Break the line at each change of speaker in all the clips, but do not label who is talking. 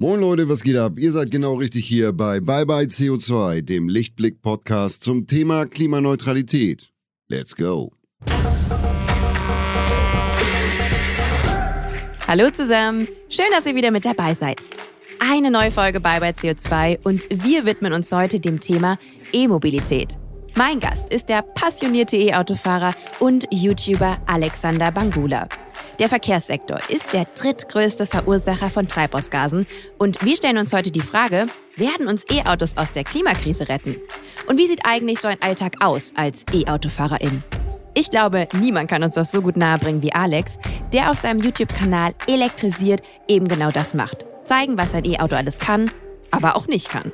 Moin Leute, was geht ab? Ihr seid genau richtig hier bei Bye Bye CO2, dem Lichtblick-Podcast zum Thema Klimaneutralität. Let's go!
Hallo zusammen, schön, dass ihr wieder mit dabei seid. Eine neue Folge Bye Bye CO2 und wir widmen uns heute dem Thema E-Mobilität. Mein Gast ist der passionierte E-Autofahrer und YouTuber Alexander Bangula. Der Verkehrssektor ist der drittgrößte Verursacher von Treibhausgasen und wir stellen uns heute die Frage, werden uns E-Autos aus der Klimakrise retten? Und wie sieht eigentlich so ein Alltag aus als E-Autofahrerin? Ich glaube, niemand kann uns das so gut nahebringen wie Alex, der auf seinem YouTube-Kanal Elektrisiert eben genau das macht. Zeigen, was ein E-Auto alles kann, aber auch nicht kann.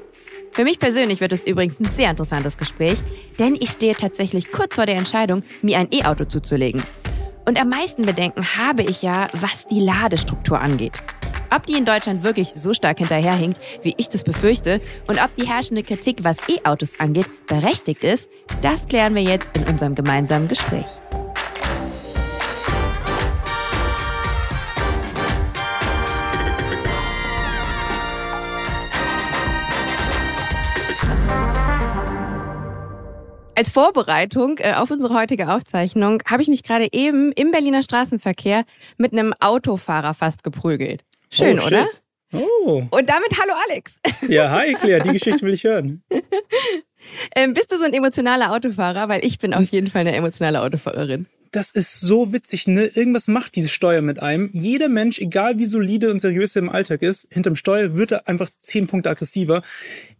Für mich persönlich wird es übrigens ein sehr interessantes Gespräch, denn ich stehe tatsächlich kurz vor der Entscheidung, mir ein E-Auto zuzulegen. Und am meisten Bedenken habe ich ja, was die Ladestruktur angeht. Ob die in Deutschland wirklich so stark hinterherhinkt, wie ich das befürchte, und ob die herrschende Kritik, was E-Autos angeht, berechtigt ist, das klären wir jetzt in unserem gemeinsamen Gespräch. Als Vorbereitung äh, auf unsere heutige Aufzeichnung habe ich mich gerade eben im Berliner Straßenverkehr mit einem Autofahrer fast geprügelt. Schön,
oh,
oder?
Oh.
Und damit hallo Alex.
Ja, hi Claire, die Geschichte will ich hören.
ähm, bist du so ein emotionaler Autofahrer? Weil ich bin auf jeden Fall eine emotionale Autofahrerin.
Das ist so witzig, ne? Irgendwas macht diese Steuer mit einem. Jeder Mensch, egal wie solide und seriös er im Alltag ist, hinterm Steuer wird er einfach zehn Punkte aggressiver.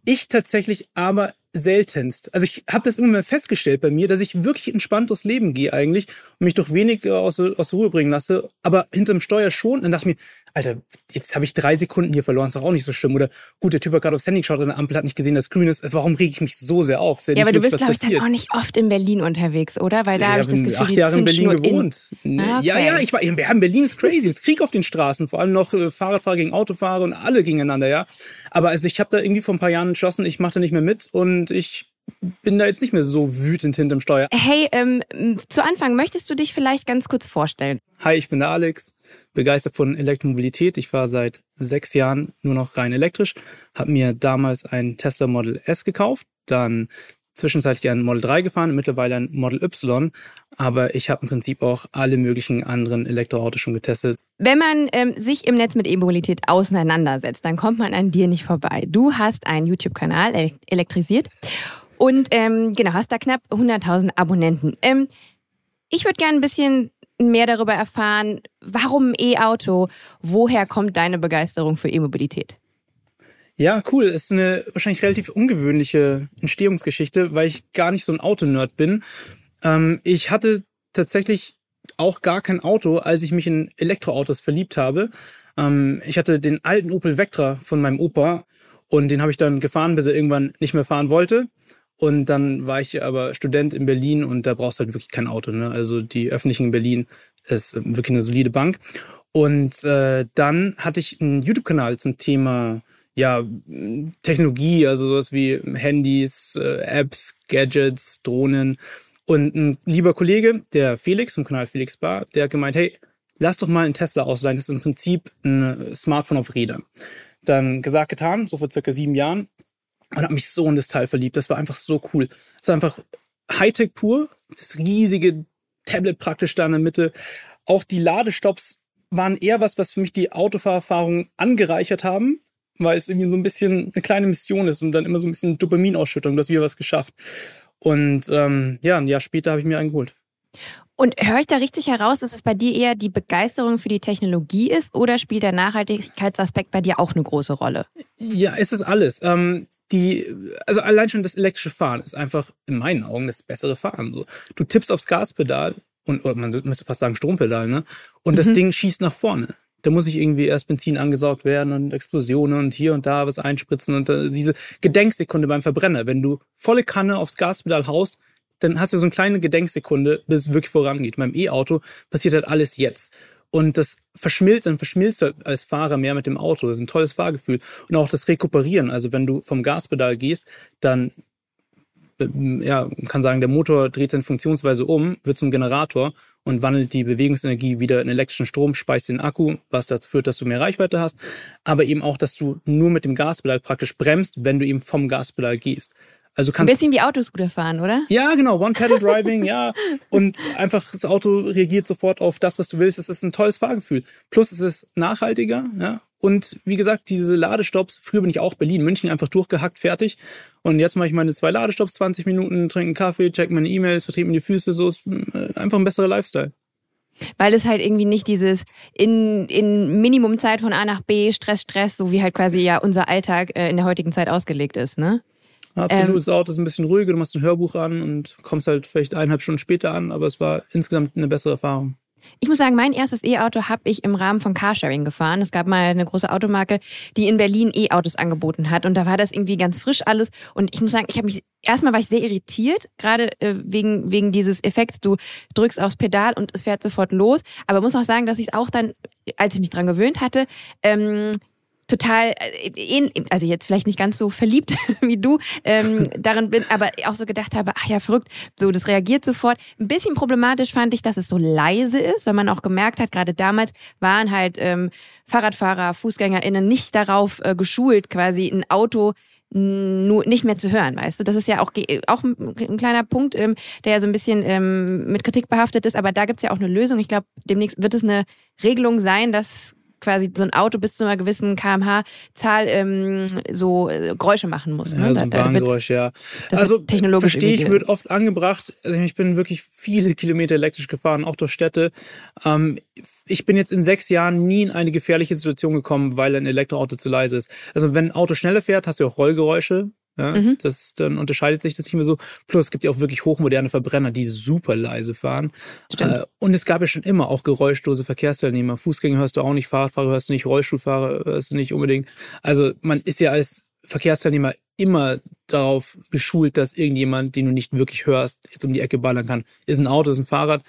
Ich tatsächlich aber seltenst. Also ich habe das immer mehr festgestellt bei mir, dass ich wirklich entspannt durchs Leben gehe eigentlich und mich durch wenig aus, aus Ruhe bringen lasse, aber hinterm Steuer schon. Dann dachte ich mir, Alter, jetzt habe ich drei Sekunden hier verloren, ist doch auch nicht so schlimm. Oder gut, der Typ hat gerade aufs Handy geschaut an der Ampel, hat nicht gesehen, dass grün ist. Warum rege ich mich so sehr auf?
Ja, ja aber du bist, glaube ich, dann auch nicht oft in Berlin unterwegs, oder? Weil da ja, habe ich das Gefühl,
acht Jahre in Berlin gewohnt.
In... Ah, okay.
Ja, ja, ich war in Berlin ist crazy. Es ist Krieg auf den Straßen, vor allem noch äh, Fahrradfahrer gegen Autofahrer und alle gegeneinander, ja. Aber also ich habe da irgendwie vor ein paar Jahren entschlossen, ich mache da nicht mehr mit und ich bin da jetzt nicht mehr so wütend hinterm Steuer.
Hey, ähm, zu Anfang möchtest du dich vielleicht ganz kurz vorstellen?
Hi, ich bin der Alex, begeistert von Elektromobilität. Ich fahre seit sechs Jahren nur noch rein elektrisch, habe mir damals ein Tesla Model S gekauft, dann zwischenzeitlich ein Model 3 gefahren, mittlerweile ein Model Y. Aber ich habe im Prinzip auch alle möglichen anderen Elektroautos schon getestet.
Wenn man ähm, sich im Netz mit E-Mobilität auseinandersetzt, dann kommt man an dir nicht vorbei. Du hast einen YouTube-Kanal elektrisiert und ähm, genau, hast da knapp 100.000 Abonnenten. Ähm, ich würde gerne ein bisschen mehr darüber erfahren, warum E-Auto? Woher kommt deine Begeisterung für E-Mobilität?
Ja, cool. Es ist eine wahrscheinlich relativ ungewöhnliche Entstehungsgeschichte, weil ich gar nicht so ein Autonerd bin. Ähm, ich hatte tatsächlich auch gar kein Auto, als ich mich in Elektroautos verliebt habe. Ähm, ich hatte den alten Opel Vectra von meinem Opa und den habe ich dann gefahren, bis er irgendwann nicht mehr fahren wollte. Und dann war ich aber Student in Berlin und da brauchst du halt wirklich kein Auto. Ne? Also die öffentlichen in Berlin ist wirklich eine solide Bank. Und äh, dann hatte ich einen YouTube-Kanal zum Thema ja, Technologie, also sowas wie Handys, äh, Apps, Gadgets, Drohnen. Und ein lieber Kollege, der Felix vom Kanal Felix Bar, der hat gemeint, hey, lass doch mal einen Tesla ausleihen. Das ist im Prinzip ein Smartphone auf Rädern. Dann gesagt, getan, so vor circa sieben Jahren und habe mich so in das Teil verliebt. Das war einfach so cool. Es war einfach Hightech pur. Das riesige Tablet praktisch da in der Mitte. Auch die Ladestops waren eher was, was für mich die Autofahrerfahrung angereichert haben, weil es irgendwie so ein bisschen eine kleine Mission ist und dann immer so ein bisschen Dopaminausschüttung. Du hast wieder was geschafft. Und ähm, ja, ein Jahr später habe ich mir einen geholt.
Und höre ich da richtig heraus, dass es bei dir eher die Begeisterung für die Technologie ist oder spielt der Nachhaltigkeitsaspekt bei dir auch eine große Rolle?
Ja, es ist alles. Ähm, die, also allein schon das elektrische Fahren ist einfach in meinen Augen das bessere Fahren. So, du tippst aufs Gaspedal und man müsste fast sagen Strompedal, ne? Und mhm. das Ding schießt nach vorne. Da muss ich irgendwie erst Benzin angesaugt werden und Explosionen und hier und da was einspritzen und diese Gedenksekunde beim Verbrenner. Wenn du volle Kanne aufs Gaspedal haust, dann hast du so eine kleine Gedenksekunde, bis es wirklich vorangeht. Beim E-Auto passiert halt alles jetzt. Und das verschmilzt, dann verschmilzt du als Fahrer mehr mit dem Auto. Das ist ein tolles Fahrgefühl. Und auch das Rekuperieren. Also wenn du vom Gaspedal gehst, dann ja, man kann sagen, der Motor dreht seine Funktionsweise um, wird zum Generator und wandelt die Bewegungsenergie wieder in elektrischen Strom, speist den Akku, was dazu führt, dass du mehr Reichweite hast, aber eben auch, dass du nur mit dem Gaspedal praktisch bremst, wenn du eben vom Gaspedal gehst.
Also kannst Ein bisschen wie Autoscooter fahren, oder?
Ja, genau. One-Pedal-Driving, ja. Und einfach das Auto reagiert sofort auf das, was du willst. Es ist ein tolles Fahrgefühl. Plus es ist nachhaltiger, ja. Und wie gesagt, diese Ladestops, früher bin ich auch Berlin, München einfach durchgehackt, fertig. Und jetzt mache ich meine zwei Ladestops, 20 Minuten, trinke einen Kaffee, check meine E-Mails, vertrete mir die Füße, so ist äh, einfach ein besserer Lifestyle.
Weil es halt irgendwie nicht dieses in, in Minimumzeit von A nach B, Stress, Stress, so wie halt quasi ja unser Alltag äh, in der heutigen Zeit ausgelegt ist, ne?
Absolut, ähm, das Auto ist ein bisschen ruhiger, du machst ein Hörbuch an und kommst halt vielleicht eineinhalb Stunden später an, aber es war insgesamt eine bessere Erfahrung.
Ich muss sagen, mein erstes E-Auto habe ich im Rahmen von Carsharing gefahren. Es gab mal eine große Automarke, die in Berlin E-Autos angeboten hat. Und da war das irgendwie ganz frisch alles. Und ich muss sagen, ich habe mich, erstmal war ich sehr irritiert, gerade äh, wegen, wegen dieses Effekts. Du drückst aufs Pedal und es fährt sofort los. Aber muss auch sagen, dass ich es auch dann, als ich mich dran gewöhnt hatte, ähm, total, äh, also jetzt vielleicht nicht ganz so verliebt wie du ähm, darin bin, aber auch so gedacht habe, ach ja, verrückt, so das reagiert sofort. Ein bisschen problematisch fand ich, dass es so leise ist, weil man auch gemerkt hat, gerade damals waren halt ähm, Fahrradfahrer, FußgängerInnen nicht darauf äh, geschult, quasi ein Auto nur nicht mehr zu hören, weißt du? Das ist ja auch, auch ein kleiner Punkt, ähm, der ja so ein bisschen ähm, mit Kritik behaftet ist, aber da gibt's ja auch eine Lösung. Ich glaube, demnächst wird es eine Regelung sein, dass quasi so ein Auto bis zu einer gewissen kmh-Zahl ähm, so äh, Geräusche machen muss.
Ne? Ja, so ein Warngeräusch, ja. Also technologisch verstehe ich, wird oft angebracht. Also ich bin wirklich viele Kilometer elektrisch gefahren, auch durch Städte. Ähm, ich bin jetzt in sechs Jahren nie in eine gefährliche Situation gekommen, weil ein Elektroauto zu leise ist. Also wenn ein Auto schneller fährt, hast du auch Rollgeräusche. Ja, mhm. das, dann unterscheidet sich das nicht mehr so. Plus es gibt ja auch wirklich hochmoderne Verbrenner, die super leise fahren. Äh, und es gab ja schon immer auch geräuschlose Verkehrsteilnehmer. Fußgänger hörst du auch nicht, Fahrradfahrer hörst du nicht, Rollstuhlfahrer hörst du nicht unbedingt. Also man ist ja als Verkehrsteilnehmer immer darauf geschult, dass irgendjemand, den du nicht wirklich hörst, jetzt um die Ecke ballern kann. Ist ein Auto, ist ein Fahrrad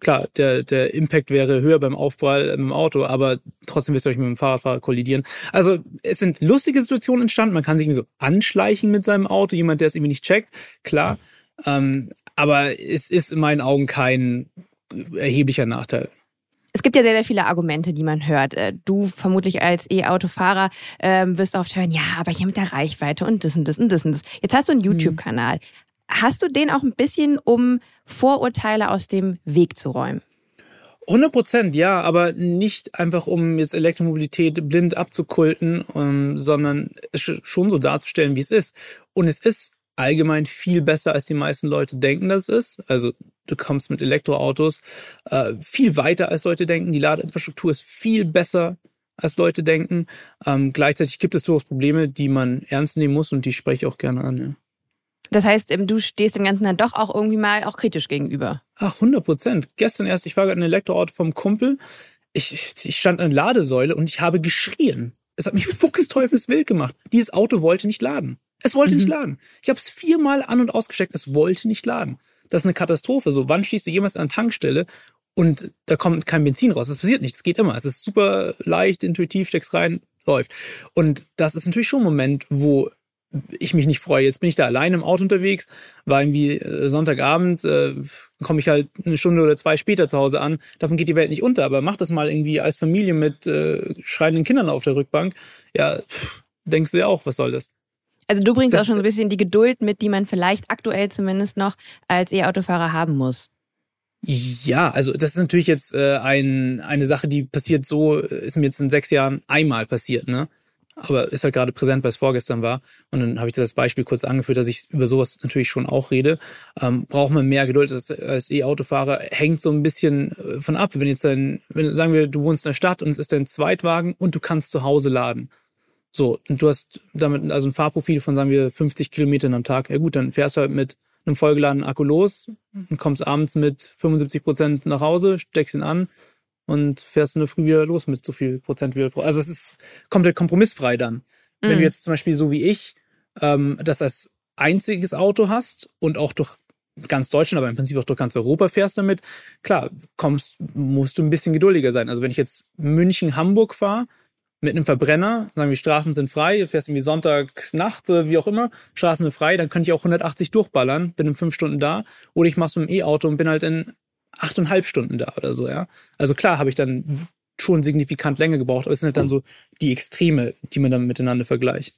klar, der, der Impact wäre höher beim Aufprall mit dem Auto, aber trotzdem wirst du euch mit dem Fahrradfahrer kollidieren. Also es sind lustige Situationen entstanden. Man kann sich so anschleichen mit seinem Auto, jemand, der es irgendwie nicht checkt, klar. Ähm, aber es ist in meinen Augen kein erheblicher Nachteil.
Es gibt ja sehr, sehr viele Argumente, die man hört. Äh, du vermutlich als E-Autofahrer ähm, wirst oft hören, ja, aber hier mit der Reichweite und das und das und das und das. Jetzt hast du einen hm. YouTube-Kanal. Hast du den auch ein bisschen, um Vorurteile aus dem Weg zu räumen?
100 Prozent, ja, aber nicht einfach, um jetzt Elektromobilität blind abzukulten, um, ähm, sondern schon so darzustellen, wie es ist. Und es ist allgemein viel besser, als die meisten Leute denken, dass es ist. Also du kommst mit Elektroautos äh, viel weiter, als Leute denken. Die Ladeinfrastruktur ist viel besser, als Leute denken. Ähm, gleichzeitig gibt es durchaus Probleme, die man ernst nehmen muss und die spreche ich auch gerne an. Ja.
Das heißt, ähm, du stehst dem Ganzen dann doch auch irgendwie mal auch kritisch gegenüber.
Ach, 100 Prozent. Gestern erst, ich war gerade ein Elektroauto vom Kumpel. Ich, ich stand an der Ladesäule und ich habe geschrien. Es hat mich fuchsteufelswild gemacht. Dieses Auto wollte nicht laden. Es wollte mhm. nicht laden. Ich habe es viermal an- und ausgesteckt. Es wollte nicht laden. Das ist eine Katastrophe. So, wann schießt du jemals an eine Tankstelle und da kommt kein Benzin raus? Das passiert nicht. Das geht immer. Es ist super leicht, intuitiv, steckst rein, läuft. Und das ist natürlich schon ein Moment, wo ich mich nicht freue. Jetzt bin ich da allein im Auto unterwegs, war irgendwie äh, Sonntagabend, äh, komme ich halt eine Stunde oder zwei später zu Hause an. Davon geht die Welt nicht unter, aber mach das mal irgendwie als Familie mit äh, schreienden Kindern auf der Rückbank. Ja, pff, denkst du ja auch, was soll das?
Also du bringst das, auch schon so ein bisschen die Geduld mit, die man vielleicht aktuell zumindest noch als E-Autofahrer haben muss.
Ja, also das ist natürlich jetzt äh, ein, eine Sache, die passiert so, ist mir jetzt in sechs Jahren einmal passiert, ne? Aber ist halt gerade präsent, weil es vorgestern war. Und dann habe ich das Beispiel kurz angeführt, dass ich über sowas natürlich schon auch rede. Ähm, braucht man mehr Geduld als, als E-Autofahrer? Hängt so ein bisschen äh, von ab. Wenn jetzt dein, wenn, sagen wir, du wohnst in der Stadt und es ist dein Zweitwagen und du kannst zu Hause laden. So, und du hast damit also ein Fahrprofil von, sagen wir, 50 Kilometern am Tag. Ja gut, dann fährst du halt mit einem vollgeladenen Akku los und kommst abends mit 75 Prozent nach Hause, steckst ihn an, und fährst in der Früh wieder los mit so viel Prozent wie Also es ist komplett kompromissfrei dann. Mhm. Wenn du mhm. jetzt zum Beispiel so wie ich ähm, das als einziges Auto hast und auch durch ganz Deutschland, aber im Prinzip auch durch ganz Europa fährst damit, klar, kommst, musst du ein bisschen geduldiger sein. Also wenn ich jetzt München, Hamburg fahre mit einem Verbrenner, sagen wir, Straßen sind frei, du fährst irgendwie Sonntag, Nacht, wie auch immer, Straßen sind frei, dann kann ich auch 180 durchballern, bin in fünf Stunden da. Oder ich mach's mit dem E-Auto und bin halt in achteinhalb Stunden da oder so, ja. Also klar habe ich dann schon signifikant länger gebraucht, aber es sind halt dann so die Extreme, die man dann miteinander vergleicht.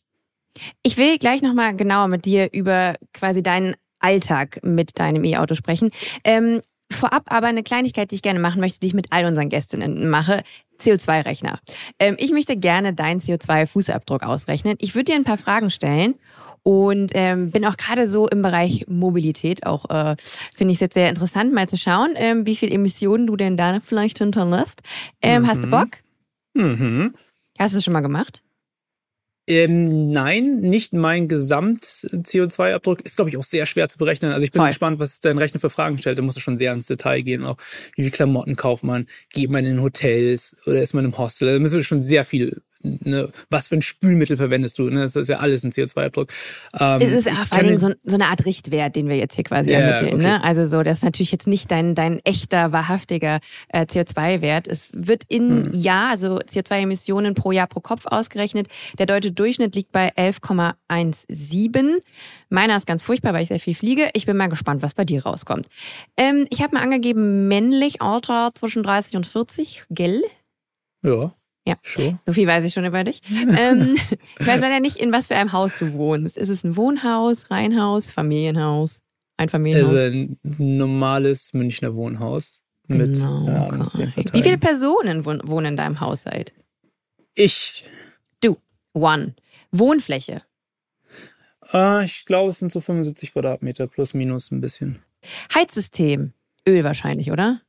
Ich will gleich nochmal genauer mit dir über quasi deinen Alltag mit deinem E-Auto sprechen. Ähm, vorab aber eine Kleinigkeit, die ich gerne machen möchte, die ich mit all unseren Gästinnen mache. CO2-Rechner. Ähm, ich möchte gerne deinen CO2-Fußabdruck ausrechnen. Ich würde dir ein paar Fragen stellen und ähm, bin auch gerade so im Bereich Mobilität. Auch äh, finde ich es jetzt sehr interessant, mal zu schauen, ähm, wie viel Emissionen du denn da vielleicht hinterlässt. Mhm. Hast du Bock?
Mhm.
Hast du es schon mal gemacht?
Ähm, nein, nicht mein Gesamt-CO2-Abdruck. Ist, glaube ich, auch sehr schwer zu berechnen. Also ich bin Voll. gespannt, was dein Rechner für Fragen stellt. Da musst du schon sehr ins Detail gehen. Auch wie viel Klamotten kauft man? Geht man in Hotels oder ist man im Hostel? Da müssen wir schon sehr viel ne, was für ein Spülmittel verwendest du? Ne? Das ist ja alles ein CO2-Abdruck.
Ähm, es ist ja vor allem so, so, eine Art Richtwert, den wir jetzt hier quasi yeah, ermitteln. Okay. Ne? Also so, das ist natürlich jetzt nicht dein, dein echter, wahrhaftiger äh, CO2-Wert. Es wird in hm. Jahr, also CO2-Emissionen pro Jahr pro Kopf ausgerechnet. Der deutsche Durchschnitt liegt bei 11,17. Meiner ist ganz furchtbar, weil ich sehr viel fliege. Ich bin mal gespannt, was bei dir rauskommt. Ähm, ich habe mal angegeben, männlich, Alter zwischen 30 und 40, gell?
Ja.
Ja, sure. so viel weiß ich schon über dich. ähm, ich weiß leider nicht, in was für einem Haus du wohnst. Ist es ein Wohnhaus, Reihenhaus, Familienhaus, ein Familienhaus?
Es ist ein normales Münchner Wohnhaus. Mit,
genau, ja, mit Wie viele Personen wohnen in deinem Haushalt?
Ich.
Du. One. Wohnfläche?
Äh, ich glaube, es sind so 75 Quadratmeter plus minus ein bisschen.
Heizsystem? Öl wahrscheinlich, oder?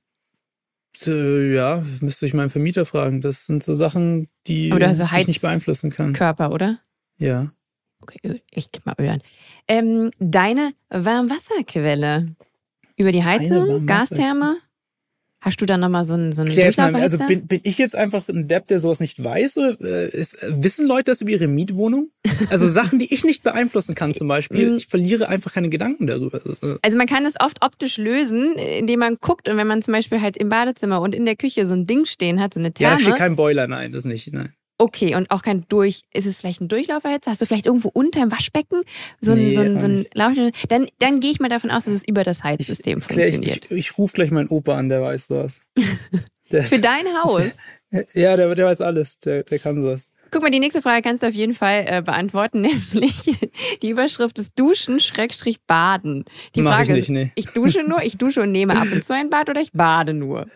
Äh, ja, müsste ich meinen Vermieter fragen. Das sind so Sachen, die also ich nicht beeinflussen kann.
Körper, oder?
Ja.
Okay, ich gebe mal Öl an. Ähm, deine Warmwasserquelle über die Heizung, Gastherme? Hast du da nochmal so einen so einen
Also bin, bin ich jetzt einfach ein Depp, der sowas nicht weiß? Oder äh, ist, wissen Leute das über ihre Mietwohnung? Also Sachen, die ich nicht beeinflussen kann zum Beispiel. Mm. Ich verliere einfach keine Gedanken darüber.
Äh, also man kann es oft optisch lösen, indem man guckt und wenn man zum Beispiel halt im Badezimmer und in der Küche so ein Ding stehen hat, so eine Therme.
Ja, steht kein Boiler, nein, das nicht, nein.
Okay, und auch kein Durch. Ist es vielleicht ein Durchlauferhitzer? Hast du vielleicht irgendwo unter dem Waschbecken so ein, nee, so ein, so ein Lauch? Dann, dann gehe ich mal davon aus, dass es über das Heizsystem ich, funktioniert.
Ich, ich, ich rufe gleich meinen Opa an, der weiß das.
Der, Für dein Haus?
ja, der, der weiß alles. Der, der kann sowas.
Guck mal, die nächste Frage kannst du auf jeden Fall äh, beantworten, nämlich die Überschrift ist Duschen, Schrägstrich, Baden. Die
Mach
Frage
ich nicht, nee.
ich dusche nur, ich dusche und nehme ab und zu ein Bad oder ich bade nur?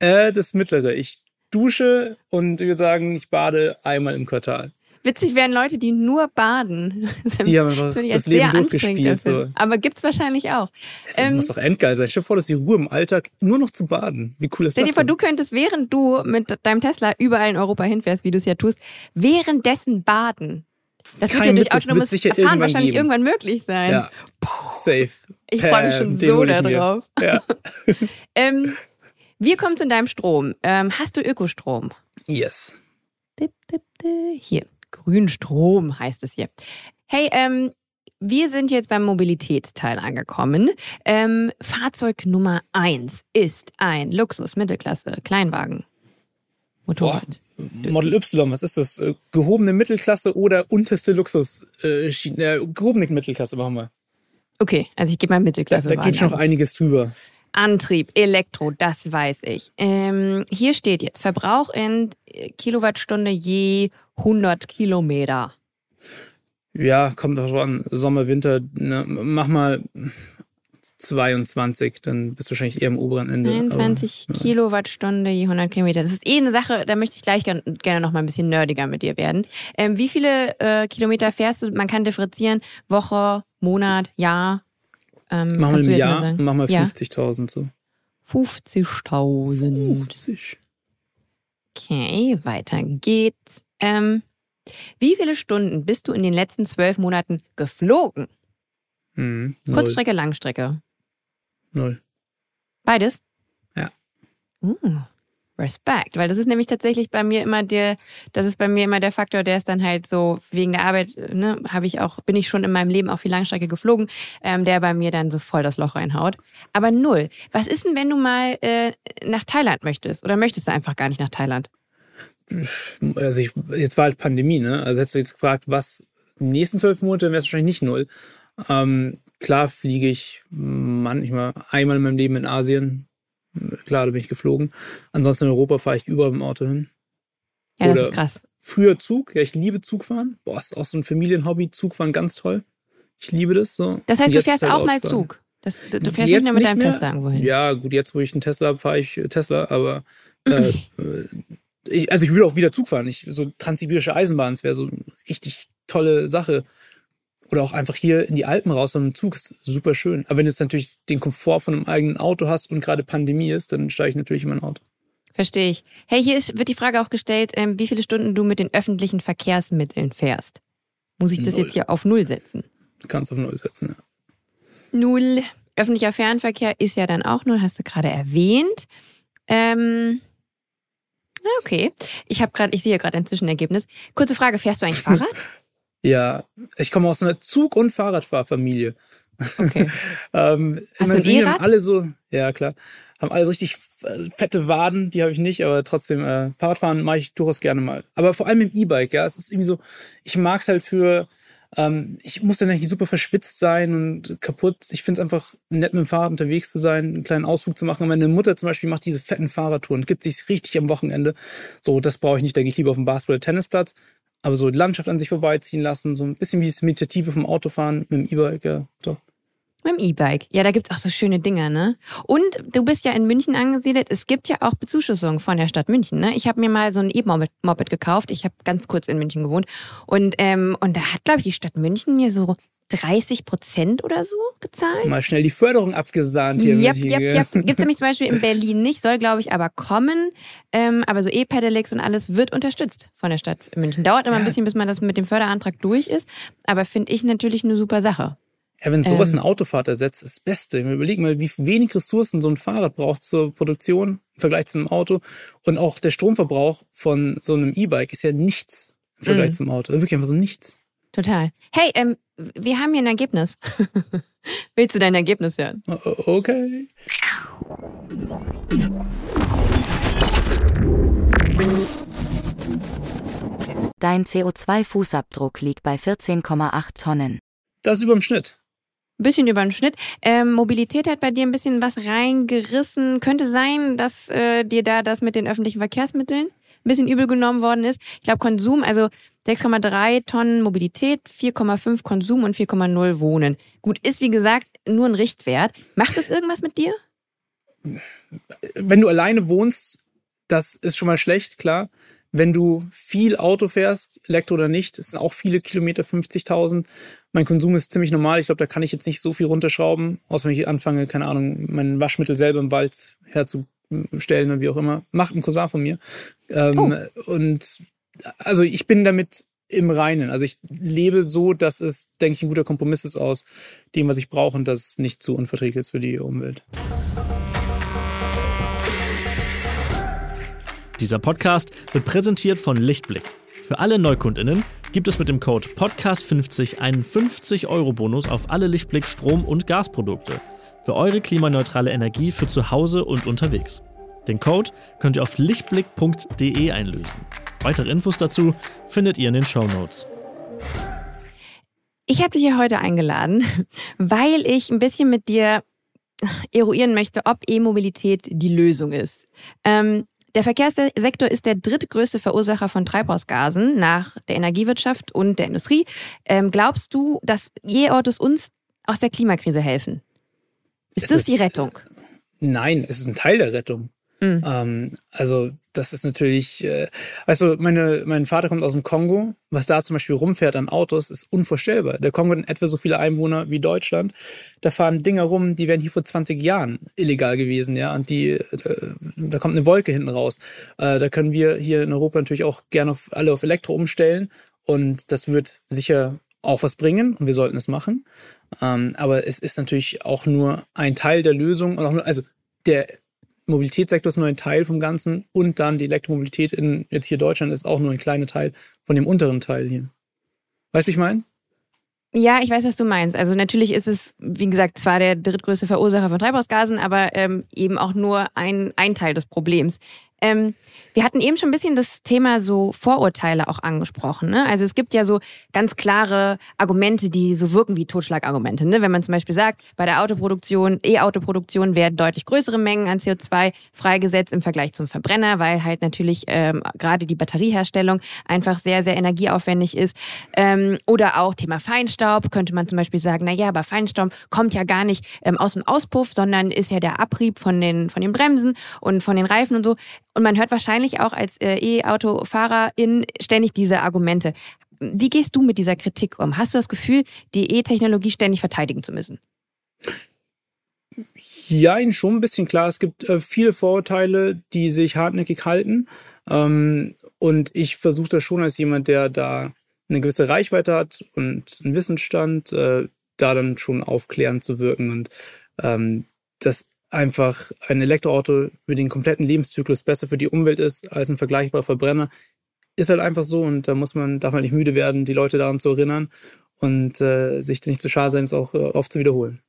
Äh, das mittlere. Ich dusche und wir sagen, ich bade einmal im Quartal.
Witzig wären Leute, die nur baden.
Die haben das, das Leben durchgespielt. So.
Aber gibt's wahrscheinlich auch.
Das ähm, muss doch endgeil sein. Stell dir vor, dass die Ruhe im Alltag nur noch zu baden. Wie cool ist das?
Stell dir vor, du könntest, während du mit deinem Tesla überall in Europa hinfährst, wie du es ja tust, währenddessen baden. Das Kein wird ja durch autonomes Fahren wahrscheinlich geben. irgendwann möglich sein.
Ja. Safe.
Ich freue mich schon so darauf.
Ja.
ähm, wir kommen zu deinem Strom. Ähm, hast du Ökostrom?
Yes.
Hier, Grünstrom heißt es hier. Hey, ähm, wir sind jetzt beim Mobilitätsteil angekommen. Ähm, Fahrzeug Nummer eins ist ein Luxus, Mittelklasse, Kleinwagen, Motorrad.
Boah, Model Y, was ist das? Äh, gehobene Mittelklasse oder unterste Luxus? Äh, äh, gehobene Mittelklasse machen wir.
Okay, also ich gebe mal Mittelklasse.
Da, da geht schon noch einiges drüber.
Antrieb, Elektro, das weiß ich. Ähm, hier steht jetzt Verbrauch in Kilowattstunde je 100 Kilometer.
Ja, kommt drauf an. Sommer, Winter, ne, mach mal 22, dann bist du wahrscheinlich eher am oberen Ende.
22 Aber, ja. Kilowattstunde je 100 Kilometer. Das ist eh eine Sache, da möchte ich gleich gerne noch mal ein bisschen nerdiger mit dir werden. Ähm, wie viele äh, Kilometer fährst du? Man kann differenzieren, Woche, Monat, Jahr.
Ähm, mach mal im Jahr, mach mal 50.000 so.
50.000.
50.
Okay, weiter geht's. Ähm, wie viele Stunden bist du in den letzten zwölf Monaten geflogen?
Hm,
Kurzstrecke, Langstrecke?
Null.
Beides?
Ja.
Uh, Respekt, weil das ist nämlich tatsächlich bei mir immer der, das ist bei mir immer der Faktor, der ist dann halt so wegen der Arbeit, ne, habe ich auch, bin ich schon in meinem Leben auch viel Langstrecke geflogen, ähm, der bei mir dann so voll das Loch reinhaut. Aber null. Was ist denn, wenn du mal äh, nach Thailand möchtest? Oder möchtest du einfach gar nicht nach Thailand?
also ich, jetzt war halt Pandemie, ne? Also hättest du jetzt gefragt, was die nächsten zwölf Monate, wäre es wahrscheinlich nicht null. Ähm, klar fliege ich manchmal einmal in meinem Leben in Asien. Klar, da bin ich geflogen. Ansonsten in Europa fahre ich überall im Auto hin.
Ja, das Oder ist krass.
Früher Zug, ja, ich liebe Zugfahren. Boah, ist auch so ein Familienhobby. Zugfahren ganz toll. Ich liebe das so.
Das heißt, du fährst halt auch mal Zug. Das, du, du fährst jetzt nicht nur mit deinem mehr. Tesla irgendwo hin.
Ja, gut, jetzt, wo ich einen Tesla habe, fahre ich Tesla, aber äh, ich, also ich würde auch wieder Zug fahren. Ich, so transsibirische Eisenbahn, das wäre so eine richtig tolle Sache. Oder auch einfach hier in die Alpen raus mit dem Zug ist super schön. Aber wenn du jetzt natürlich den Komfort von einem eigenen Auto hast und gerade Pandemie ist, dann steige ich natürlich in mein Auto.
Verstehe ich. Hey, hier ist, wird die Frage auch gestellt, ähm, wie viele Stunden du mit den öffentlichen Verkehrsmitteln fährst. Muss ich das null. jetzt hier auf Null setzen?
Du kannst auf Null setzen, ja.
Null. Öffentlicher Fernverkehr ist ja dann auch null, hast du gerade erwähnt. Ähm, okay. Ich habe gerade, ich sehe gerade ein Zwischenergebnis. Kurze Frage: Fährst du eigentlich Fahrrad?
Ja, ich komme aus einer Zug- und Fahrradfahrfamilie. Okay.
ähm, Hast du ein E-Rad?
Alle so, ja klar, haben alle so richtig fette Waden, die habe ich nicht, aber trotzdem, äh, Fahrradfahren mache ich durchaus gerne mal. Aber vor allem im E-Bike, ja, es ist irgendwie so, ich mag es halt für, ähm, ich muss dann nicht super verschwitzt sein und kaputt. Ich finde es einfach nett, mit dem Fahrrad unterwegs zu sein, einen kleinen Ausflug zu machen. Und meine Mutter zum Beispiel macht diese fetten Fahrradtouren, gibt sich richtig am Wochenende. So, das brauche ich nicht, da gehe ich lieber auf den Basketball- oder Tennisplatz. Aber so die Landschaft an sich vorbeiziehen lassen, so ein bisschen wie das Meditative vom Autofahren mit dem E-Bike, ja, doch.
Mit dem E-Bike. Ja, da gibt's auch so schöne Dinger, ne? Und du bist ja in München angesiedelt. Es gibt ja auch Bezuschussung von der Stadt München, ne? Ich habe mir mal so ein E-Moped gekauft. Ich habe ganz kurz in München gewohnt. Und, ähm, und da hat, glaube ich, die Stadt München mir so 30 Prozent oder so gezahlt.
Mal schnell die Förderung abgesahnt hier.
Yep, yep, yep. Gibt es nämlich zum Beispiel in Berlin nicht, soll glaube ich aber kommen. Ähm, aber so E-Pedelecs und alles wird unterstützt von der Stadt München. Dauert immer ja. ein bisschen, bis man das mit dem Förderantrag durch ist. Aber finde ich natürlich eine super Sache.
Ja, wenn sowas ähm, eine Autofahrt ersetzt, ist das Beste. Überleg mal, wie wenig Ressourcen so ein Fahrrad braucht zur Produktion im Vergleich zu einem Auto. Und auch der Stromverbrauch von so einem E-Bike ist ja nichts im Vergleich mhm. zum Auto. Wirklich einfach so nichts.
Total. Hey, ähm, wir haben hier ein Ergebnis. Willst du dein Ergebnis hören?
Okay.
Dein CO2-Fußabdruck liegt bei 14,8 Tonnen.
Das ist über dem Schnitt
bisschen über den Schnitt. Ähm, Mobilität hat bei dir ein bisschen was reingerissen. Könnte sein, dass äh, dir da das mit den öffentlichen Verkehrsmitteln ein bisschen übel genommen worden ist. Ich glaube, Konsum, also 6,3 Tonnen Mobilität, 4,5 Konsum und 4,0 Wohnen. Gut, ist wie gesagt nur ein Richtwert. Macht das irgendwas mit dir?
Wenn du alleine wohnst, das ist schon mal schlecht, klar. Wenn du viel Auto fährst, Elektro oder nicht, es sind auch viele Kilometer, 50.000, mein Konsum ist ziemlich normal. Ich glaube, da kann ich jetzt nicht so viel runterschrauben, außer wenn ich anfange, keine Ahnung, mein Waschmittel selber im Wald herzustellen und wie auch immer. Macht ein Cousin von mir. Ähm, oh. Und also ich bin damit im Reinen. Also ich lebe so, dass es, denke ich, ein guter Kompromiss ist aus dem, was ich brauche und das nicht zu unverträglich ist für die Umwelt.
Dieser Podcast wird präsentiert von Lichtblick. Für alle Neukundinnen gibt es mit dem Code Podcast50 einen 50-Euro-Bonus auf alle Lichtblick Strom- und Gasprodukte. Für eure klimaneutrale Energie für zu Hause und unterwegs. Den Code könnt ihr auf lichtblick.de einlösen. Weitere Infos dazu findet ihr in den Show Notes.
Ich habe dich hier heute eingeladen, weil ich ein bisschen mit dir eruieren möchte, ob E-Mobilität die Lösung ist. Ähm, der Verkehrssektor ist der drittgrößte Verursacher von Treibhausgasen nach der Energiewirtschaft und der Industrie. Ähm, glaubst du, dass E-Autos uns aus der Klimakrise helfen? Ist es das ist, die Rettung?
Nein, es ist ein Teil der Rettung. Mhm. Ähm, also das ist natürlich, äh, weißt du, meine, mein Vater kommt aus dem Kongo. Was da zum Beispiel rumfährt an Autos, ist unvorstellbar. Der Kongo hat etwa so viele Einwohner wie Deutschland. Da fahren Dinger rum, die wären hier vor 20 Jahren illegal gewesen, ja. Und die, äh, da kommt eine Wolke hinten raus. Äh, da können wir hier in Europa natürlich auch gerne auf, alle auf Elektro umstellen. Und das wird sicher auch was bringen und wir sollten es machen. Ähm, aber es ist natürlich auch nur ein Teil der Lösung und auch nur, also der Mobilitätssektor ist nur ein Teil vom Ganzen und dann die Elektromobilität in jetzt hier Deutschland ist auch nur ein kleiner Teil von dem unteren Teil hier. Weißt du, ich meine?
Ja, ich weiß, was du meinst. Also natürlich ist es, wie gesagt, zwar der drittgrößte Verursacher von Treibhausgasen, aber ähm, eben auch nur ein, ein Teil des Problems. Ähm, wir hatten eben schon ein bisschen das Thema so Vorurteile auch angesprochen. Ne? Also es gibt ja so ganz klare Argumente, die so wirken wie Totschlagargumente. Ne? Wenn man zum Beispiel sagt, bei der Autoproduktion, E-Autoproduktion werden deutlich größere Mengen an CO2 freigesetzt im Vergleich zum Verbrenner, weil halt natürlich ähm, gerade die Batterieherstellung einfach sehr, sehr energieaufwendig ist. Ähm, oder auch Thema Feinstaub könnte man zum Beispiel sagen, na ja, aber Feinstaub kommt ja gar nicht ähm, aus dem Auspuff, sondern ist ja der Abrieb von den, von den Bremsen und von den Reifen und so. Und man hört wahrscheinlich auch als äh, E-Autofahrerin ständig diese Argumente. Wie gehst du mit dieser Kritik um? Hast du das Gefühl, die E-Technologie ständig verteidigen zu müssen?
Ja, schon ein bisschen klar. Es gibt äh, viele Vorurteile, die sich hartnäckig halten. Ähm, und ich versuche das schon als jemand, der da eine gewisse Reichweite hat und einen Wissensstand, äh, da dann schon aufklärend zu wirken. Und ähm, das einfach ein Elektroauto über den kompletten Lebenszyklus besser für die Umwelt ist als ein vergleichbarer Verbrenner, ist halt einfach so und da muss man, darf man nicht müde werden, die Leute daran zu erinnern und äh, sich nicht zu schade sein, es auch äh, oft zu wiederholen.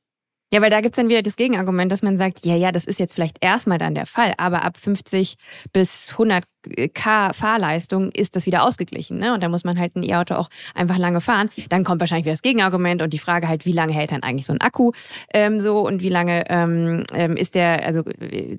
Ja, weil da gibt's dann wieder das Gegenargument, dass man sagt, ja, ja, das ist jetzt vielleicht erstmal dann der Fall, aber ab 50 bis 100 K Fahrleistung ist das wieder ausgeglichen. Ne? Und da muss man halt ein E-Auto auch einfach lange fahren. Dann kommt wahrscheinlich wieder das Gegenargument und die Frage halt, wie lange hält dann eigentlich so ein Akku ähm, so und wie lange ähm, ähm ist der, also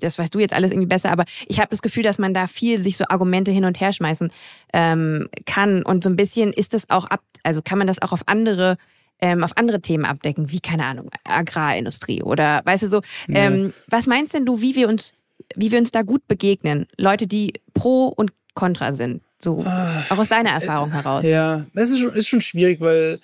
das weißt du jetzt alles irgendwie besser, aber ich habe das Gefühl, dass man da viel sich so Argumente hin und her schmeißen ähm, kann. Und so ein bisschen ist das auch ab, also kann man das auch auf andere ähm, auf andere Themen abdecken, wie, keine Ahnung, Agrarindustrie oder weißt du so. Ähm, ja. Was meinst denn du, wie wir uns, wie wir uns da gut begegnen? Leute, die pro und contra sind. So, ah, auch aus deiner Erfahrung heraus.
Ja, es ist schon, ist schon schwierig, weil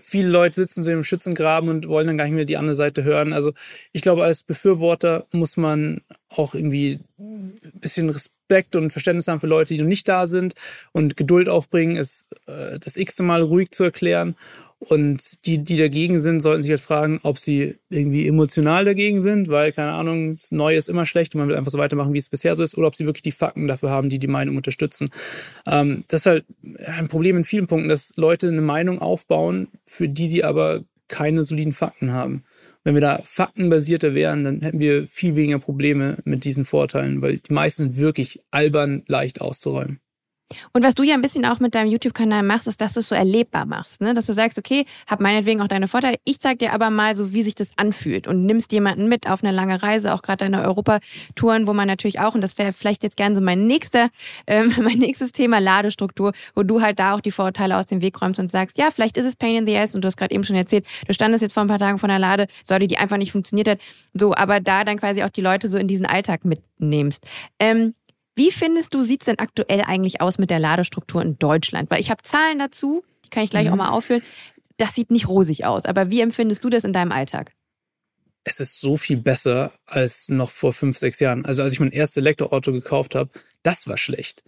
viele Leute sitzen so im Schützengraben und wollen dann gar nicht mehr die andere Seite hören. Also ich glaube, als Befürworter muss man auch irgendwie ein bisschen Respekt und Verständnis haben für Leute, die noch nicht da sind und Geduld aufbringen, es äh, das x-te Mal ruhig zu erklären und die, die dagegen sind, sollten sich halt fragen, ob sie irgendwie emotional dagegen sind, weil, keine Ahnung, das Neue ist immer schlecht und man will einfach so weitermachen, wie es bisher so ist, oder ob sie wirklich die Fakten dafür haben, die die Meinung unterstützen. Ähm, das ist halt ein Problem in vielen Punkten, dass Leute eine Meinung aufbauen, für die sie aber keine soliden Fakten haben. Wenn wir da faktenbasierter wären, dann hätten wir viel weniger Probleme mit diesen Vorteilen, weil die meisten sind wirklich albern leicht auszuräumen.
Und was du ja ein bisschen auch mit deinem YouTube-Kanal machst, ist, dass du es so erlebbar machst. Ne? Dass du sagst, okay, hab meinetwegen auch deine Vorteile. Ich zeig dir aber mal so, wie sich das anfühlt und nimmst jemanden mit auf eine lange Reise, auch gerade deine Europatouren, wo man natürlich auch, und das wäre vielleicht jetzt gern so mein nächster, ähm, mein nächstes Thema Ladestruktur, wo du halt da auch die Vorteile aus dem Weg räumst und sagst, ja, vielleicht ist es Pain in the Ass und du hast gerade eben schon erzählt, du standest jetzt vor ein paar Tagen vor einer Ladesäule, die einfach nicht funktioniert hat. So, aber da dann quasi auch die Leute so in diesen Alltag mitnimmst. Ähm, wie findest du, sieht es denn aktuell eigentlich aus mit der Ladestruktur in Deutschland? Weil ich habe Zahlen dazu, die kann ich gleich mhm. auch mal aufführen. Das sieht nicht rosig aus. Aber wie empfindest du das in deinem Alltag?
Es ist so viel besser als noch vor fünf, sechs Jahren. Also als ich mein erstes Elektroauto gekauft habe, das war schlecht.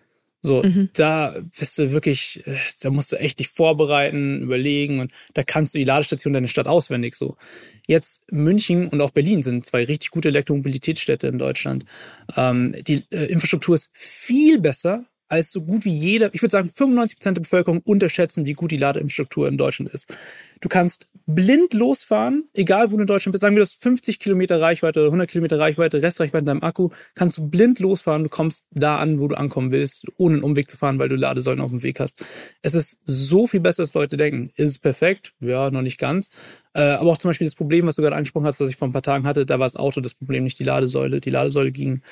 So, mhm. da bist du wirklich, äh, da musst du echt dich vorbereiten, überlegen und da kannst du die Ladestation deiner Stadt auswendig so. Jetzt München und auch Berlin sind zwei richtig gute Elektromobilitätsstädte in Deutschland. Ähm, die äh, Infrastruktur ist viel besser als so gut wie jeder, ich würde sagen 95 Prozent der Bevölkerung unterschätzen, wie gut die Ladeinfrastruktur in Deutschland ist. Du kannst blind losfahren, egal wo du in Deutschland bist. Sagen wir, du hast 50 Kilometer Reichweite oder 100 Kilometer Reichweite, Restreichweite in deinem Akku, kannst du blind losfahren. Du kommst da an, wo du ankommen willst, ohne einen Umweg zu fahren, weil du Ladesäulen auf dem Weg hast. Es ist so viel besser, als Leute denken. Ist es perfekt? Ja, noch nicht ganz. Äh, aber auch zum Beispiel das Problem, was du gerade angesprochen hast, das ich vor ein paar Tagen hatte, da war das Auto das Problem, nicht die Ladesäule. Die Ladesäule ging.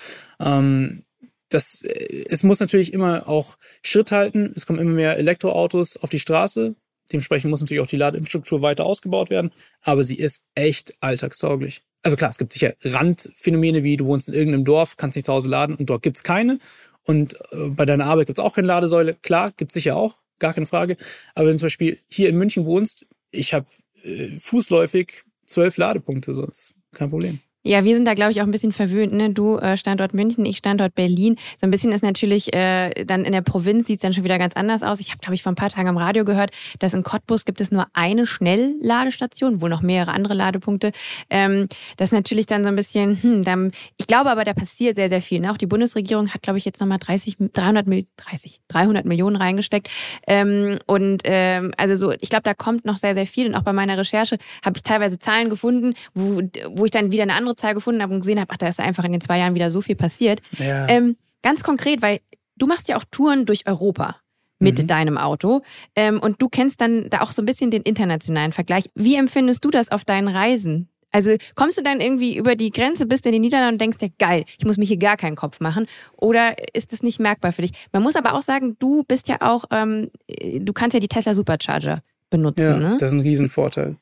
Ähm, das, äh, es muss natürlich immer auch Schritt halten. Es kommen immer mehr Elektroautos auf die Straße. Dementsprechend muss natürlich auch die Ladeinfrastruktur weiter ausgebaut werden. Aber sie ist echt alltagstauglich. Also klar, es gibt sicher Randphänomene, wie du wohnst in irgendeinem Dorf, kannst nicht zu Hause laden und dort gibt's keine. Und äh, bei deiner Arbeit gibt's auch keine Ladesäule. Klar, gibt's sicher auch, gar keine Frage. Aber wenn du zum Beispiel hier in München wohnst, ich habe äh, fußläufig zwölf Ladepunkte, so ist kein Problem.
Ja, wir sind da, glaube ich, auch ein bisschen verwöhnt. Ne? Du äh, Standort München, ich Standort Berlin. So ein bisschen ist natürlich äh, dann in der Provinz sieht's dann schon wieder ganz anders aus. Ich habe, glaube ich, vor ein paar Tagen am Radio gehört, dass in Cottbus gibt es nur eine Schnellladestation, wohl noch mehrere andere Ladepunkte. Ähm, das ist natürlich dann so ein bisschen, hm, dann, ich glaube aber, da passiert sehr, sehr viel. Ne? Auch die Bundesregierung hat, glaube ich, jetzt nochmal 30, 300, 30, 300 Millionen reingesteckt. Ähm, und ähm, also so, ich glaube, da kommt noch sehr, sehr viel. Und auch bei meiner Recherche habe ich teilweise Zahlen gefunden, wo, wo ich dann wieder eine andere andere Zahl gefunden habe und gesehen habe, ach, da ist einfach in den zwei Jahren wieder so viel passiert. Ja. Ähm, ganz konkret, weil du machst ja auch Touren durch Europa mit
Mhm.
deinem Auto ähm, und du kennst dann da auch so ein bisschen den internationalen Vergleich. Wie empfindest du das auf deinen Reisen? Also kommst du dann irgendwie über die Grenze, bist in den Niederlanden und denkst dir, geil, ich muss mir hier gar keinen Kopf machen? Oder ist es nicht merkbar für dich? Man muss aber auch sagen, du bist ja auch, ähm, du kannst ja die Tesla Supercharger benutzen,
Ja,
ne?
das ist ein Riesenvorteil.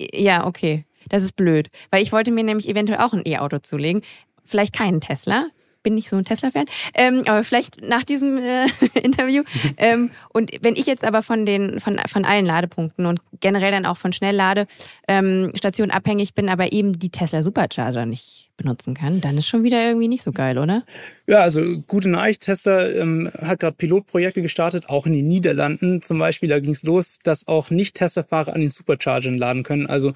Ja, okay. Das ist blöd. Weil ich wollte mir nämlich eventuell auch ein E-Auto zulegen. Vielleicht keinen Tesla. Bin nicht so ein Tesla-Fan. Ähm, aber vielleicht nach diesem äh, Interview. ähm, und wenn ich jetzt aber von den, von, von allen Ladepunkten und generell dann auch von Schnellladestationen ähm, abhängig bin, aber eben die Tesla Supercharger nicht benutzen kann, dann ist schon wieder irgendwie nicht so geil, oder?
Ja, also gute Nachricht. Tesla ähm, hat gerade Pilotprojekte gestartet, auch in den Niederlanden zum Beispiel. Da ging es los, dass auch Nicht-Tesla-Fahrer an den Superchargern laden können. Also